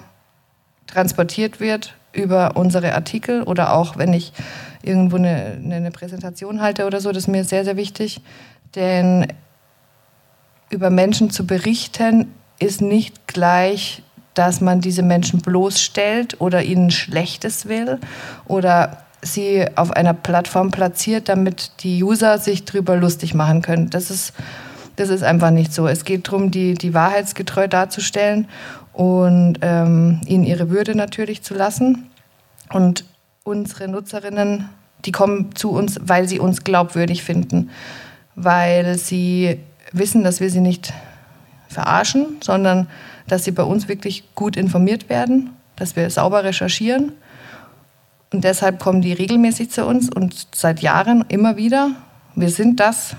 transportiert wird über unsere Artikel oder auch wenn ich irgendwo eine, eine Präsentation halte oder so, das ist mir sehr, sehr wichtig. Denn über Menschen zu berichten ist nicht gleich, dass man diese Menschen bloßstellt oder ihnen Schlechtes will oder sie auf einer Plattform platziert, damit die User sich darüber lustig machen können. Das ist, das ist einfach nicht so. Es geht darum, die, die wahrheitsgetreu darzustellen und ähm, ihnen ihre Würde natürlich zu lassen. Und unsere Nutzerinnen, die kommen zu uns, weil sie uns glaubwürdig finden, weil sie wissen, dass wir sie nicht verarschen, sondern dass sie bei uns wirklich gut informiert werden, dass wir sauber recherchieren. Und deshalb kommen die regelmäßig zu uns und seit Jahren immer wieder. Wir sind das,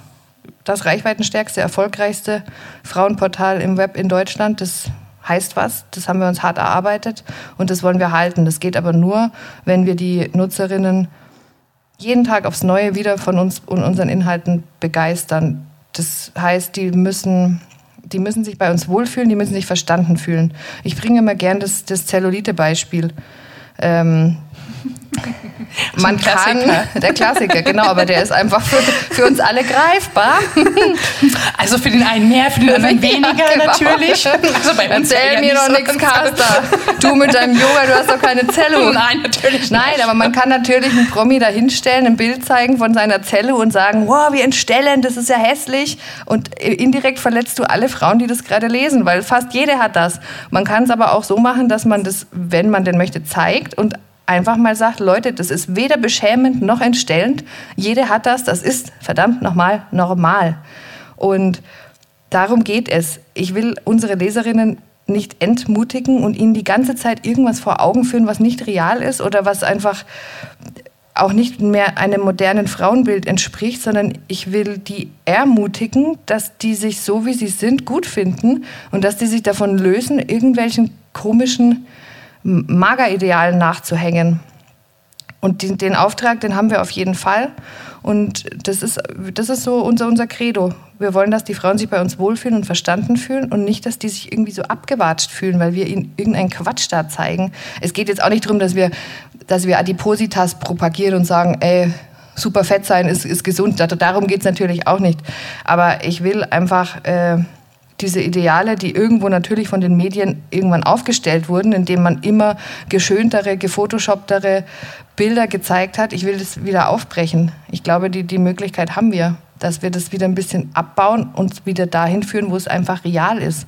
das reichweitenstärkste, erfolgreichste Frauenportal im Web in Deutschland. Das heißt was. Das haben wir uns hart erarbeitet und das wollen wir halten. Das geht aber nur, wenn wir die Nutzerinnen jeden Tag aufs Neue wieder von uns und unseren Inhalten begeistern. Das heißt, die müssen, die müssen sich bei uns wohlfühlen, die müssen sich verstanden fühlen. Ich bringe immer gern das, das Zellulite-Beispiel. Ähm, Man kann, der Klassiker, genau, aber der ist einfach für, für uns alle greifbar. Also für den einen mehr, für den anderen weniger ja, genau. natürlich. Also bei uns Erzähl mir doch nichts, Caster. Du mit deinem Yoga, du hast doch keine Zelle. Nein, natürlich nicht. Nein, aber man kann natürlich einen Promi da hinstellen, ein Bild zeigen von seiner Zelle und sagen, wow, wie entstellend, das ist ja hässlich. Und indirekt verletzt du alle Frauen, die das gerade lesen, weil fast jede hat das. Man kann es aber auch so machen, dass man das, wenn man denn möchte, zeigt und einfach mal sagt, Leute, das ist weder beschämend noch entstellend. Jede hat das, das ist verdammt nochmal normal. Und darum geht es. Ich will unsere Leserinnen nicht entmutigen und ihnen die ganze Zeit irgendwas vor Augen führen, was nicht real ist oder was einfach auch nicht mehr einem modernen Frauenbild entspricht, sondern ich will die ermutigen, dass die sich so, wie sie sind, gut finden und dass die sich davon lösen, irgendwelchen komischen Mageridealen nachzuhängen. Und den, den, Auftrag, den haben wir auf jeden Fall. Und das ist, das ist so unser, unser Credo. Wir wollen, dass die Frauen sich bei uns wohlfühlen und verstanden fühlen und nicht, dass die sich irgendwie so abgewatscht fühlen, weil wir ihnen irgendeinen Quatsch da zeigen. Es geht jetzt auch nicht darum, dass wir, dass wir Adipositas propagieren und sagen, ey, super fett sein ist, ist gesund. Darum geht es natürlich auch nicht. Aber ich will einfach... Äh, diese Ideale, die irgendwo natürlich von den Medien irgendwann aufgestellt wurden, indem man immer geschöntere, gefotoshoptere Bilder gezeigt hat. Ich will das wieder aufbrechen. Ich glaube, die, die Möglichkeit haben wir, dass wir das wieder ein bisschen abbauen und wieder dahin führen, wo es einfach real ist.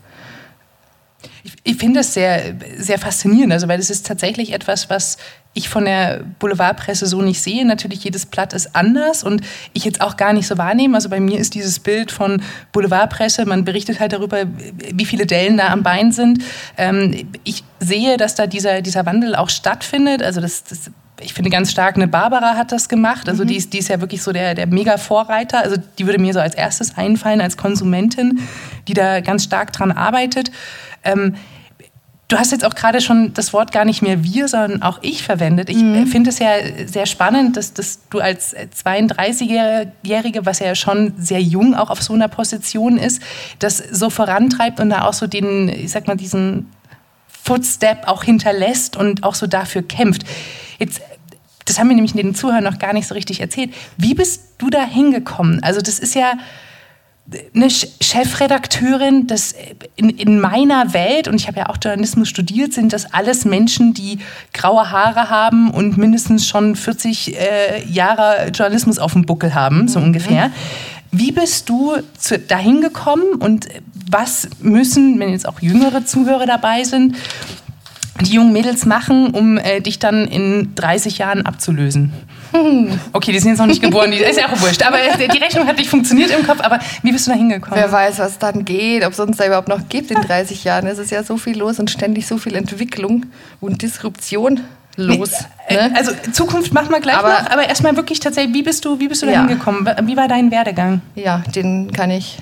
Ich, ich finde das sehr, sehr faszinierend, also weil es ist tatsächlich etwas, was ich von der Boulevardpresse so nicht sehe. Natürlich, jedes Blatt ist anders und ich jetzt auch gar nicht so wahrnehme. Also bei mir ist dieses Bild von Boulevardpresse, man berichtet halt darüber, wie viele Dellen da am Bein sind. Ähm, ich sehe, dass da dieser, dieser Wandel auch stattfindet. Also das, das ich finde ganz stark, eine Barbara hat das gemacht. Also mhm. die, ist, die ist ja wirklich so der, der Mega-Vorreiter. Also die würde mir so als erstes einfallen als Konsumentin, die da ganz stark dran arbeitet. Ähm, Du hast jetzt auch gerade schon das Wort gar nicht mehr wir, sondern auch ich verwendet. Ich mhm. finde es ja sehr spannend, dass, dass du als 32-Jährige, was ja schon sehr jung auch auf so einer Position ist, das so vorantreibt und da auch so den, ich sag mal, diesen Footstep auch hinterlässt und auch so dafür kämpft. Jetzt das haben wir nämlich den Zuhörern noch gar nicht so richtig erzählt. Wie bist du da hingekommen? Also das ist ja, eine Chefredakteurin, das in, in meiner Welt, und ich habe ja auch Journalismus studiert, sind das alles Menschen, die graue Haare haben und mindestens schon 40 äh, Jahre Journalismus auf dem Buckel haben, so mhm. ungefähr. Wie bist du zu, dahin gekommen und was müssen, wenn jetzt auch jüngere Zuhörer dabei sind, die jungen Mädels machen, um äh, dich dann in 30 Jahren abzulösen? Okay, die sind jetzt noch nicht geboren, die ist ja auch wurscht. Aber die Rechnung hat nicht funktioniert im Kopf. Aber wie bist du da hingekommen? Wer weiß, was dann geht, ob es uns da überhaupt noch gibt in 30 Jahren. Es ist ja so viel los und ständig so viel Entwicklung und Disruption los. Nee, ne? Also Zukunft machen wir gleich aber, noch, aber erstmal wirklich tatsächlich, wie bist du, wie bist du da ja. hingekommen? Wie war dein Werdegang? Ja, den kann ich.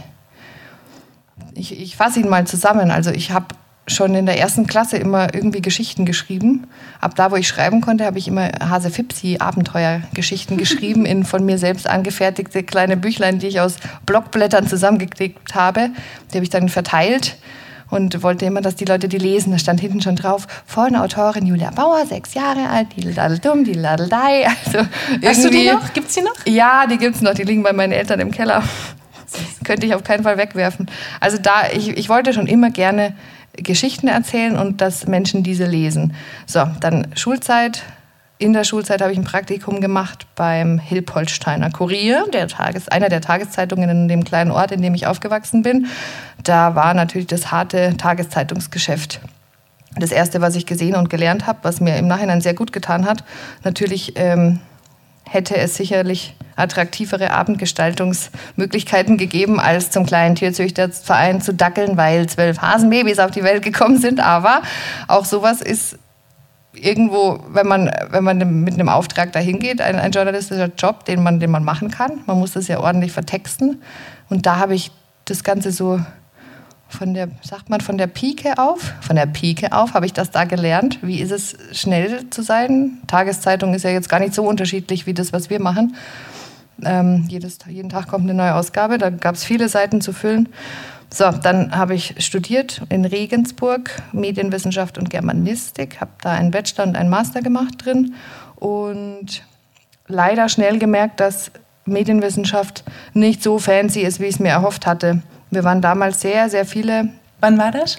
Ich, ich fasse ihn mal zusammen. Also ich habe schon in der ersten Klasse immer irgendwie Geschichten geschrieben. Ab da, wo ich schreiben konnte, habe ich immer Hase Fipsi Abenteuergeschichten geschrieben in von mir selbst angefertigte kleine Büchlein, die ich aus Blockblättern zusammengeklebt habe. Die habe ich dann verteilt und wollte immer, dass die Leute die lesen. Da stand hinten schon drauf, von Autorin Julia Bauer, sechs Jahre alt, die Ladel-Dumm, die Ladeldei. Also Hast du die noch? Gibt's die noch? Ja, die gibt's noch. Die liegen bei meinen Eltern im Keller. Könnte ich auf keinen Fall wegwerfen. Also da, ich, ich wollte schon immer gerne Geschichten erzählen und dass Menschen diese lesen. So, dann Schulzeit. In der Schulzeit habe ich ein Praktikum gemacht beim Hilpoltsteiner Kurier, der Tages-, einer der Tageszeitungen in dem kleinen Ort, in dem ich aufgewachsen bin. Da war natürlich das harte Tageszeitungsgeschäft das Erste, was ich gesehen und gelernt habe, was mir im Nachhinein sehr gut getan hat. Natürlich ähm, hätte es sicherlich attraktivere Abendgestaltungsmöglichkeiten gegeben, als zum kleinen Tierzüchterverein zu dackeln, weil zwölf Hasenbabys auf die Welt gekommen sind. Aber auch sowas ist irgendwo, wenn man, wenn man mit einem Auftrag dahin geht, ein, ein journalistischer Job, den man, den man machen kann. Man muss das ja ordentlich vertexten. Und da habe ich das Ganze so von der, sagt man, von der Pike auf? Von der Pike auf habe ich das da gelernt. Wie ist es, schnell zu sein? Tageszeitung ist ja jetzt gar nicht so unterschiedlich wie das, was wir machen. Ähm, jedes, jeden Tag kommt eine neue Ausgabe, da gab es viele Seiten zu füllen. So, dann habe ich studiert in Regensburg Medienwissenschaft und Germanistik, habe da einen Bachelor und einen Master gemacht drin und leider schnell gemerkt, dass Medienwissenschaft nicht so fancy ist, wie ich es mir erhofft hatte. Wir waren damals sehr, sehr viele. Wann war das?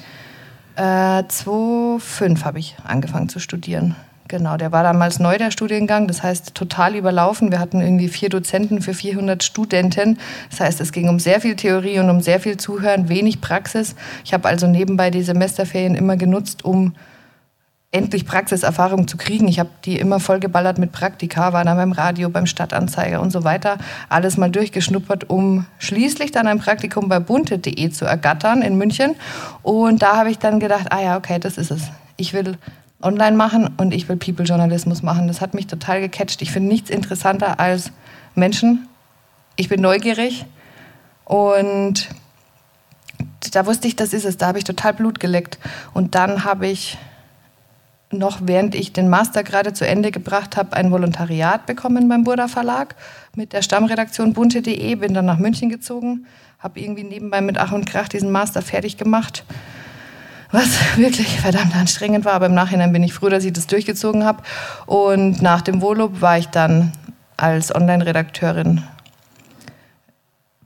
Äh, 2005 habe ich angefangen zu studieren. Genau, der war damals neu, der Studiengang. Das heißt, total überlaufen. Wir hatten irgendwie vier Dozenten für 400 Studenten. Das heißt, es ging um sehr viel Theorie und um sehr viel Zuhören, wenig Praxis. Ich habe also nebenbei die Semesterferien immer genutzt, um endlich Praxiserfahrung zu kriegen. Ich habe die immer vollgeballert mit Praktika, war dann beim Radio, beim Stadtanzeiger und so weiter. Alles mal durchgeschnuppert, um schließlich dann ein Praktikum bei bunte.de zu ergattern in München. Und da habe ich dann gedacht, ah ja, okay, das ist es. Ich will online machen und ich will People-Journalismus machen. Das hat mich total gecatcht. Ich finde nichts interessanter als Menschen. Ich bin neugierig und da wusste ich, das ist es. Da habe ich total Blut geleckt. Und dann habe ich noch, während ich den Master gerade zu Ende gebracht habe, ein Volontariat bekommen beim Burda Verlag mit der Stammredaktion bunte.de. Bin dann nach München gezogen, habe irgendwie nebenbei mit Ach und Krach diesen Master fertig gemacht was wirklich verdammt anstrengend war. Aber im Nachhinein bin ich froh, dass ich das durchgezogen habe. Und nach dem Volob war ich dann als Online-Redakteurin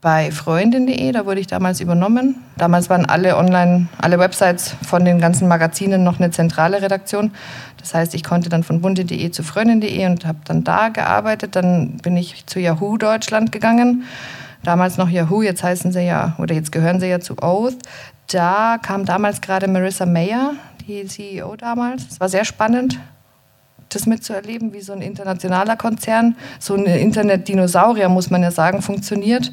bei Freundin.de, da wurde ich damals übernommen. Damals waren alle Online, alle Websites von den ganzen Magazinen noch eine zentrale Redaktion. Das heißt, ich konnte dann von bunte.de zu Freundin.de und habe dann da gearbeitet. Dann bin ich zu Yahoo Deutschland gegangen. Damals noch Yahoo, jetzt heißen sie ja, oder jetzt gehören sie ja zu Oath da kam damals gerade Marissa Mayer, die CEO damals. Es war sehr spannend, das mitzuerleben, wie so ein internationaler Konzern, so ein Internet-Dinosaurier, muss man ja sagen, funktioniert.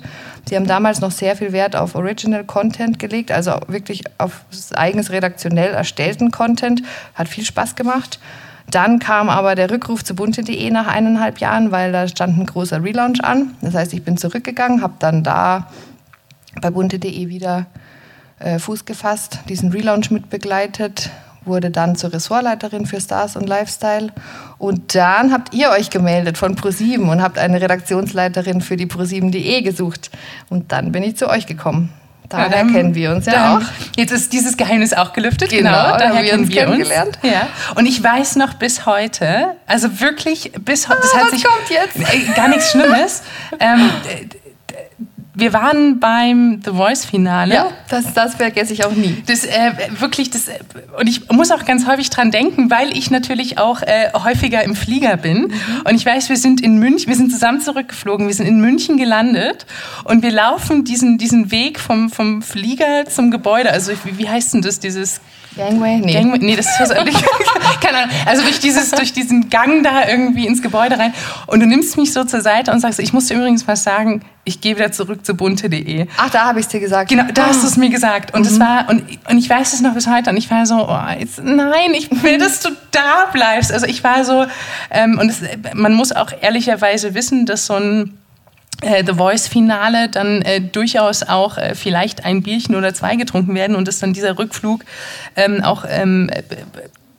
Die haben damals noch sehr viel Wert auf Original Content gelegt, also wirklich auf eigens redaktionell erstellten Content. Hat viel Spaß gemacht. Dann kam aber der Rückruf zu bunte.de nach eineinhalb Jahren, weil da stand ein großer Relaunch an. Das heißt, ich bin zurückgegangen, habe dann da bei bunte.de wieder äh, Fuß gefasst, diesen Relaunch mitbegleitet, wurde dann zur Ressortleiterin für Stars und Lifestyle. Und dann habt ihr euch gemeldet von ProSieben und habt eine Redaktionsleiterin für die ProSieben.de gesucht. Und dann bin ich zu euch gekommen. Daher ja, kennen wir uns ja auch. Jetzt ist dieses Geheimnis auch gelüftet. Genau, genau daher haben wir uns kennengelernt. Uns. Ja. Und ich weiß noch bis heute, also wirklich bis heute, das ah, hat was sich kommt jetzt? Äh, gar nichts Schlimmes. ähm, wir waren beim The Voice Finale. Ja, das, das vergesse ich auch nie. Das äh, wirklich das äh, und ich muss auch ganz häufig dran denken, weil ich natürlich auch äh, häufiger im Flieger bin mhm. und ich weiß, wir sind in München, wir sind zusammen zurückgeflogen, wir sind in München gelandet und wir laufen diesen diesen Weg vom vom Flieger zum Gebäude. Also wie, wie heißt denn das dieses Gangway? Nee. Gangway, nee, das ist keine Ahnung. Also durch, dieses, durch diesen Gang da irgendwie ins Gebäude rein. Und du nimmst mich so zur Seite und sagst, ich muss dir übrigens was sagen, ich gehe wieder zurück zu bunte.de. Ach, da habe ich es dir gesagt. Genau, da hast du es mir gesagt. Und, mhm. das war, und, und ich weiß es noch bis heute. Und ich war so, oh, jetzt, nein, ich will, dass du da bleibst. Also ich war so, ähm, und es, man muss auch ehrlicherweise wissen, dass so ein äh, The Voice-Finale dann äh, durchaus auch äh, vielleicht ein Bierchen oder zwei getrunken werden und dass dann dieser Rückflug ähm, auch ähm,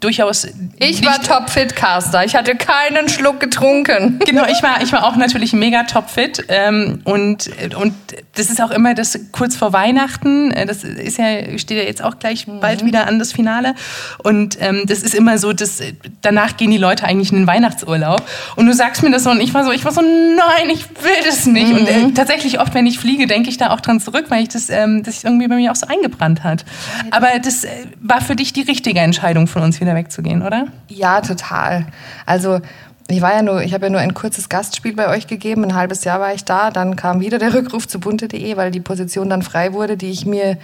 durchaus. Ich war topfit, Caster. Ich hatte keinen Schluck getrunken. Genau, ich war, ich war auch natürlich mega topfit. Ähm, und, und das ist auch immer das kurz vor Weihnachten. Äh, das ist ja, steht ja jetzt auch gleich mhm. bald wieder an, das Finale. Und ähm, das ist immer so, dass danach gehen die Leute eigentlich in den Weihnachtsurlaub. Und du sagst mir das so und ich war so, ich war so, nein, ich will das nicht. Mhm. Und äh, mhm. tatsächlich oft, wenn ich fliege, denke ich da auch dran zurück, weil ich das, ähm, das irgendwie bei mir auch so eingebrannt hat. Aber das äh, war für dich die richtige Entscheidung von uns wieder wieder wegzugehen, oder? Ja, total. Also ich war ja nur, ich habe ja nur ein kurzes Gastspiel bei euch gegeben, ein halbes Jahr war ich da, dann kam wieder der Rückruf zu bunte.de, weil die Position dann frei wurde, die ich mir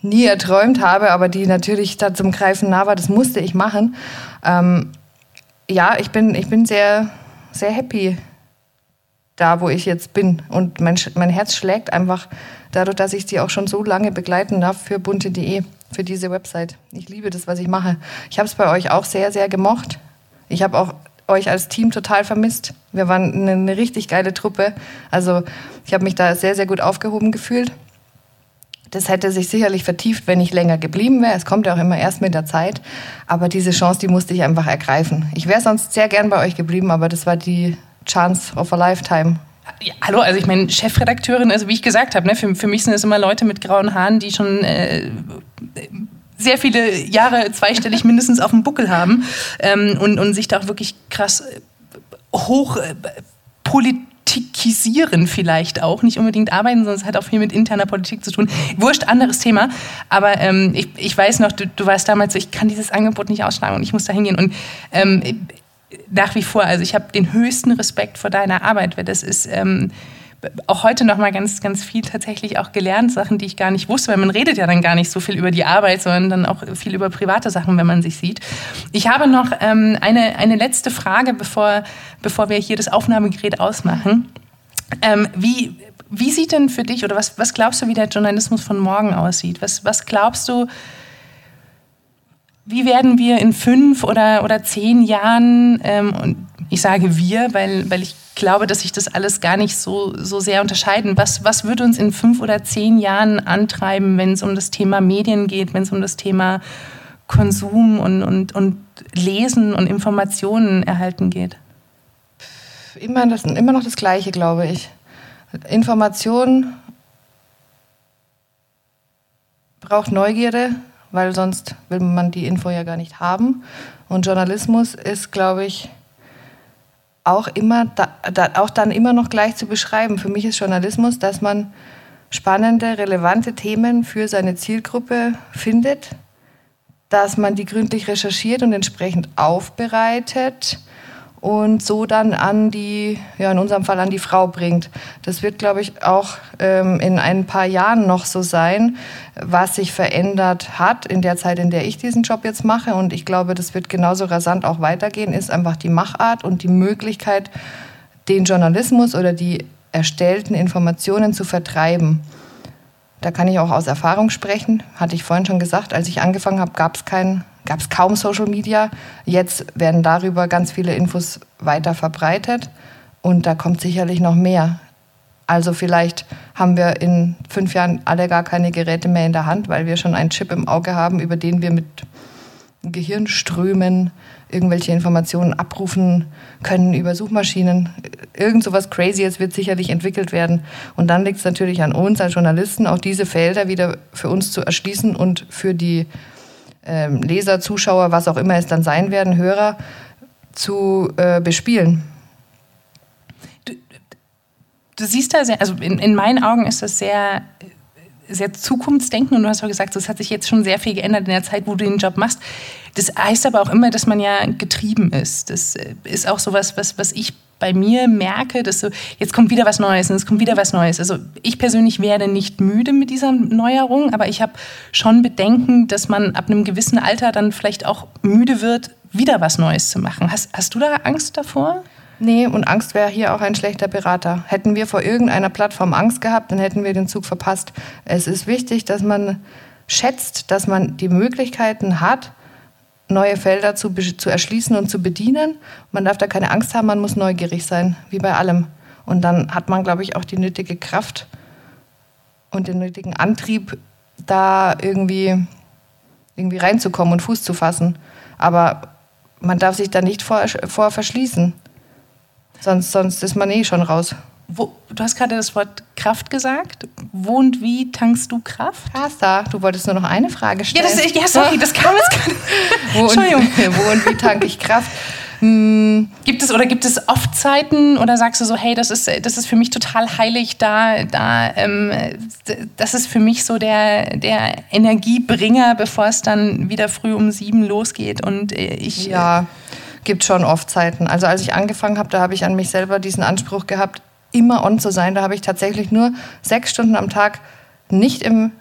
nie erträumt habe, aber die natürlich da zum Greifen nah war, das musste ich machen. Ähm, ja, ich bin, ich bin sehr, sehr happy da, wo ich jetzt bin. Und mein, mein Herz schlägt einfach dadurch, dass ich sie auch schon so lange begleiten darf für bunte.de für diese Website. Ich liebe das, was ich mache. Ich habe es bei euch auch sehr, sehr gemocht. Ich habe auch euch als Team total vermisst. Wir waren eine, eine richtig geile Truppe. Also ich habe mich da sehr, sehr gut aufgehoben gefühlt. Das hätte sich sicherlich vertieft, wenn ich länger geblieben wäre. Es kommt ja auch immer erst mit der Zeit. Aber diese Chance, die musste ich einfach ergreifen. Ich wäre sonst sehr gern bei euch geblieben, aber das war die Chance of a Lifetime. Ja, hallo, also ich meine, Chefredakteurin, also wie ich gesagt habe, ne, für, für mich sind es immer Leute mit grauen Haaren, die schon äh, sehr viele Jahre zweistellig mindestens auf dem Buckel haben ähm, und, und sich da auch wirklich krass hoch äh, politikisieren vielleicht auch, nicht unbedingt arbeiten, sondern es hat auch viel mit interner Politik zu tun. Wurscht, anderes Thema. Aber ähm, ich, ich weiß noch, du, du warst damals so, ich kann dieses Angebot nicht ausschlagen und ich muss da hingehen. Und ähm, nach wie vor, also ich habe den höchsten Respekt vor deiner Arbeit, weil das ist ähm, auch heute noch mal ganz, ganz viel tatsächlich auch gelernt, Sachen, die ich gar nicht wusste, weil man redet ja dann gar nicht so viel über die Arbeit, sondern dann auch viel über private Sachen, wenn man sich sieht. Ich habe noch ähm, eine, eine letzte Frage, bevor, bevor wir hier das Aufnahmegerät ausmachen. Ähm, wie, wie sieht denn für dich oder was, was glaubst du, wie der Journalismus von morgen aussieht? Was, was glaubst du, wie werden wir in fünf oder, oder zehn Jahren, ähm, und ich sage wir, weil, weil ich glaube, dass sich das alles gar nicht so, so sehr unterscheiden. Was, was wird uns in fünf oder zehn Jahren antreiben, wenn es um das Thema Medien geht, wenn es um das Thema Konsum und, und, und Lesen und Informationen erhalten geht? Immer, das, immer noch das Gleiche, glaube ich. Information braucht Neugierde, weil sonst will man die Info ja gar nicht haben. Und Journalismus ist, glaube ich, auch immer, da, da, auch dann immer noch gleich zu beschreiben. Für mich ist Journalismus, dass man spannende, relevante Themen für seine Zielgruppe findet, dass man die gründlich recherchiert und entsprechend aufbereitet und so dann an die, ja in unserem Fall an die Frau bringt. Das wird, glaube ich, auch ähm, in ein paar Jahren noch so sein, was sich verändert hat in der Zeit, in der ich diesen Job jetzt mache. Und ich glaube, das wird genauso rasant auch weitergehen, ist einfach die Machart und die Möglichkeit, den Journalismus oder die erstellten Informationen zu vertreiben. Da kann ich auch aus Erfahrung sprechen. Hatte ich vorhin schon gesagt, als ich angefangen habe, gab es kein gab es kaum Social Media. Jetzt werden darüber ganz viele Infos weiter verbreitet und da kommt sicherlich noch mehr. Also vielleicht haben wir in fünf Jahren alle gar keine Geräte mehr in der Hand, weil wir schon einen Chip im Auge haben, über den wir mit Gehirnströmen irgendwelche Informationen abrufen können über Suchmaschinen. Irgend so was Crazyes wird sicherlich entwickelt werden. Und dann liegt es natürlich an uns als Journalisten, auch diese Felder wieder für uns zu erschließen und für die ähm, Leser, Zuschauer, was auch immer es dann sein werden, Hörer, zu äh, bespielen. Du, du, siehst da sehr, also in, in meinen Augen ist das sehr sehr Zukunftsdenken und du hast auch gesagt, es hat sich jetzt schon sehr viel geändert in der Zeit, wo du den Job machst. Das heißt aber auch immer, dass man ja getrieben ist. Das äh, ist auch so was, was, was ich bei mir merke, dass so, jetzt kommt wieder was Neues und es kommt wieder was Neues. Also ich persönlich werde nicht müde mit dieser Neuerung, aber ich habe schon Bedenken, dass man ab einem gewissen Alter dann vielleicht auch müde wird, wieder was Neues zu machen. Hast, hast du da Angst davor? Nee, und Angst wäre hier auch ein schlechter Berater. Hätten wir vor irgendeiner Plattform Angst gehabt, dann hätten wir den Zug verpasst. Es ist wichtig, dass man schätzt, dass man die Möglichkeiten hat, neue Felder zu, zu erschließen und zu bedienen. Man darf da keine Angst haben, man muss neugierig sein, wie bei allem. Und dann hat man, glaube ich, auch die nötige Kraft und den nötigen Antrieb, da irgendwie, irgendwie reinzukommen und Fuß zu fassen. Aber man darf sich da nicht vor, vor verschließen. Sonst, sonst ist man eh schon raus. Wo, du hast gerade das Wort Kraft gesagt. Wo und wie tankst du Kraft? Kasta, du wolltest nur noch eine Frage stellen. Ja, das, ja sorry, das kam jetzt gerade. wo, Entschuldigung. Und, wo und wie tanke ich Kraft? Hm. Gibt es oder gibt es oft Zeiten oder sagst du so, hey, das ist, das ist für mich total heilig, da, da, ähm, das ist für mich so der, der Energiebringer, bevor es dann wieder früh um sieben losgeht und äh, ich. Ja, gibt schon oft Zeiten. Also als ich angefangen habe, da habe ich an mich selber diesen Anspruch gehabt, immer on zu sein. Da habe ich tatsächlich nur sechs Stunden am Tag nicht im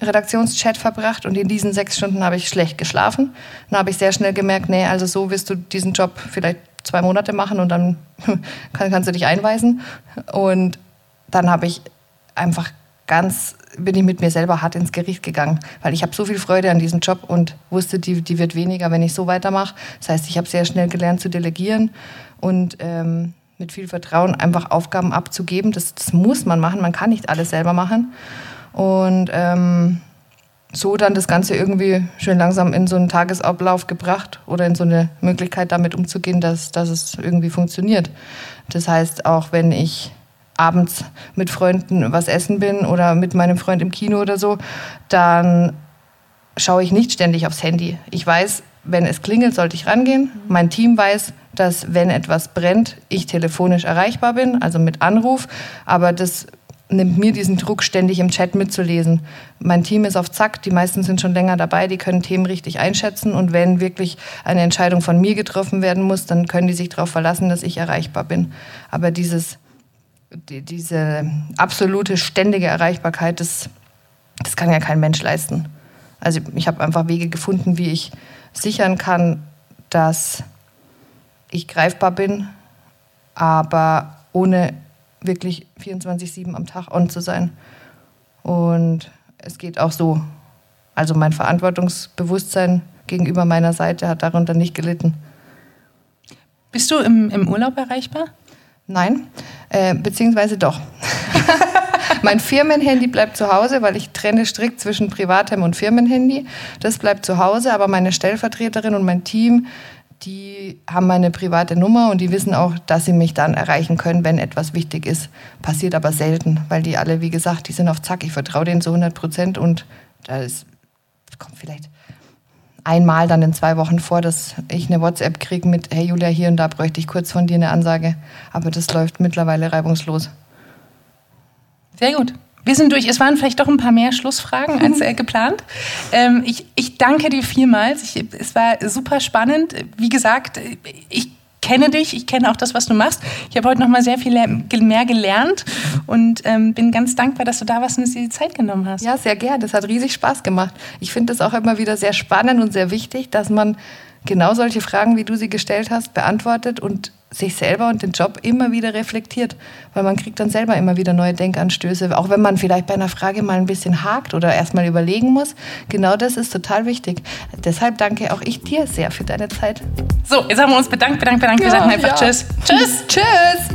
Redaktionschat verbracht und in diesen sechs Stunden habe ich schlecht geschlafen. Dann habe ich sehr schnell gemerkt, nee, also so wirst du diesen Job vielleicht zwei Monate machen und dann kannst du dich einweisen. Und dann habe ich einfach ganz, bin ich mit mir selber hart ins Gericht gegangen, weil ich habe so viel Freude an diesem Job und wusste, die, die wird weniger, wenn ich so weitermache. Das heißt, ich habe sehr schnell gelernt zu delegieren und ähm, mit viel Vertrauen einfach Aufgaben abzugeben. Das, das, muss man machen, man kann nicht alles selber machen. Und ähm, so dann das Ganze irgendwie schön langsam in so einen Tagesablauf gebracht oder in so eine Möglichkeit damit umzugehen, dass, dass es irgendwie funktioniert. Das heißt, auch wenn ich abends mit Freunden was essen bin oder mit meinem Freund im Kino oder so, dann schaue ich nicht ständig aufs Handy. Ich weiß, wenn es klingelt, sollte ich rangehen. Mein Team weiß, dass wenn etwas brennt, ich telefonisch erreichbar bin, also mit Anruf. Aber das nimmt mir diesen Druck, ständig im Chat mitzulesen. Mein Team ist auf Zack, die meisten sind schon länger dabei, die können Themen richtig einschätzen und wenn wirklich eine Entscheidung von mir getroffen werden muss, dann können die sich darauf verlassen, dass ich erreichbar bin. Aber dieses, die, diese absolute ständige Erreichbarkeit, das, das kann ja kein Mensch leisten. Also ich habe einfach Wege gefunden, wie ich sichern kann, dass ich greifbar bin, aber ohne wirklich 24-7 am Tag on zu sein. Und es geht auch so. Also mein Verantwortungsbewusstsein gegenüber meiner Seite hat darunter nicht gelitten. Bist du im, im Urlaub erreichbar? Nein, äh, beziehungsweise doch. mein Firmenhandy bleibt zu Hause, weil ich trenne strikt zwischen Privatem und Firmenhandy. Das bleibt zu Hause, aber meine Stellvertreterin und mein Team die haben meine private Nummer und die wissen auch, dass sie mich dann erreichen können, wenn etwas wichtig ist. Passiert aber selten, weil die alle, wie gesagt, die sind auf Zack. Ich vertraue denen zu 100 Prozent und da kommt vielleicht einmal dann in zwei Wochen vor, dass ich eine WhatsApp kriege mit, hey Julia, hier und da bräuchte ich kurz von dir eine Ansage. Aber das läuft mittlerweile reibungslos. Sehr gut. Wir sind durch. Es waren vielleicht doch ein paar mehr Schlussfragen als äh, geplant. Ähm, ich, ich danke dir vielmals. Ich, es war super spannend. Wie gesagt, ich kenne dich, ich kenne auch das, was du machst. Ich habe heute noch mal sehr viel mehr gelernt und ähm, bin ganz dankbar, dass du da warst und dir die Zeit genommen hast. Ja, sehr gern. Das hat riesig Spaß gemacht. Ich finde es auch immer wieder sehr spannend und sehr wichtig, dass man genau solche Fragen, wie du sie gestellt hast, beantwortet und sich selber und den Job immer wieder reflektiert, weil man kriegt dann selber immer wieder neue Denkanstöße, auch wenn man vielleicht bei einer Frage mal ein bisschen hakt oder erstmal überlegen muss. Genau das ist total wichtig. Deshalb danke auch ich dir sehr für deine Zeit. So, jetzt haben wir uns bedankt, bedankt, bedankt. Ja, wir sagen einfach ja. Tschüss. Tschüss. Tschüss.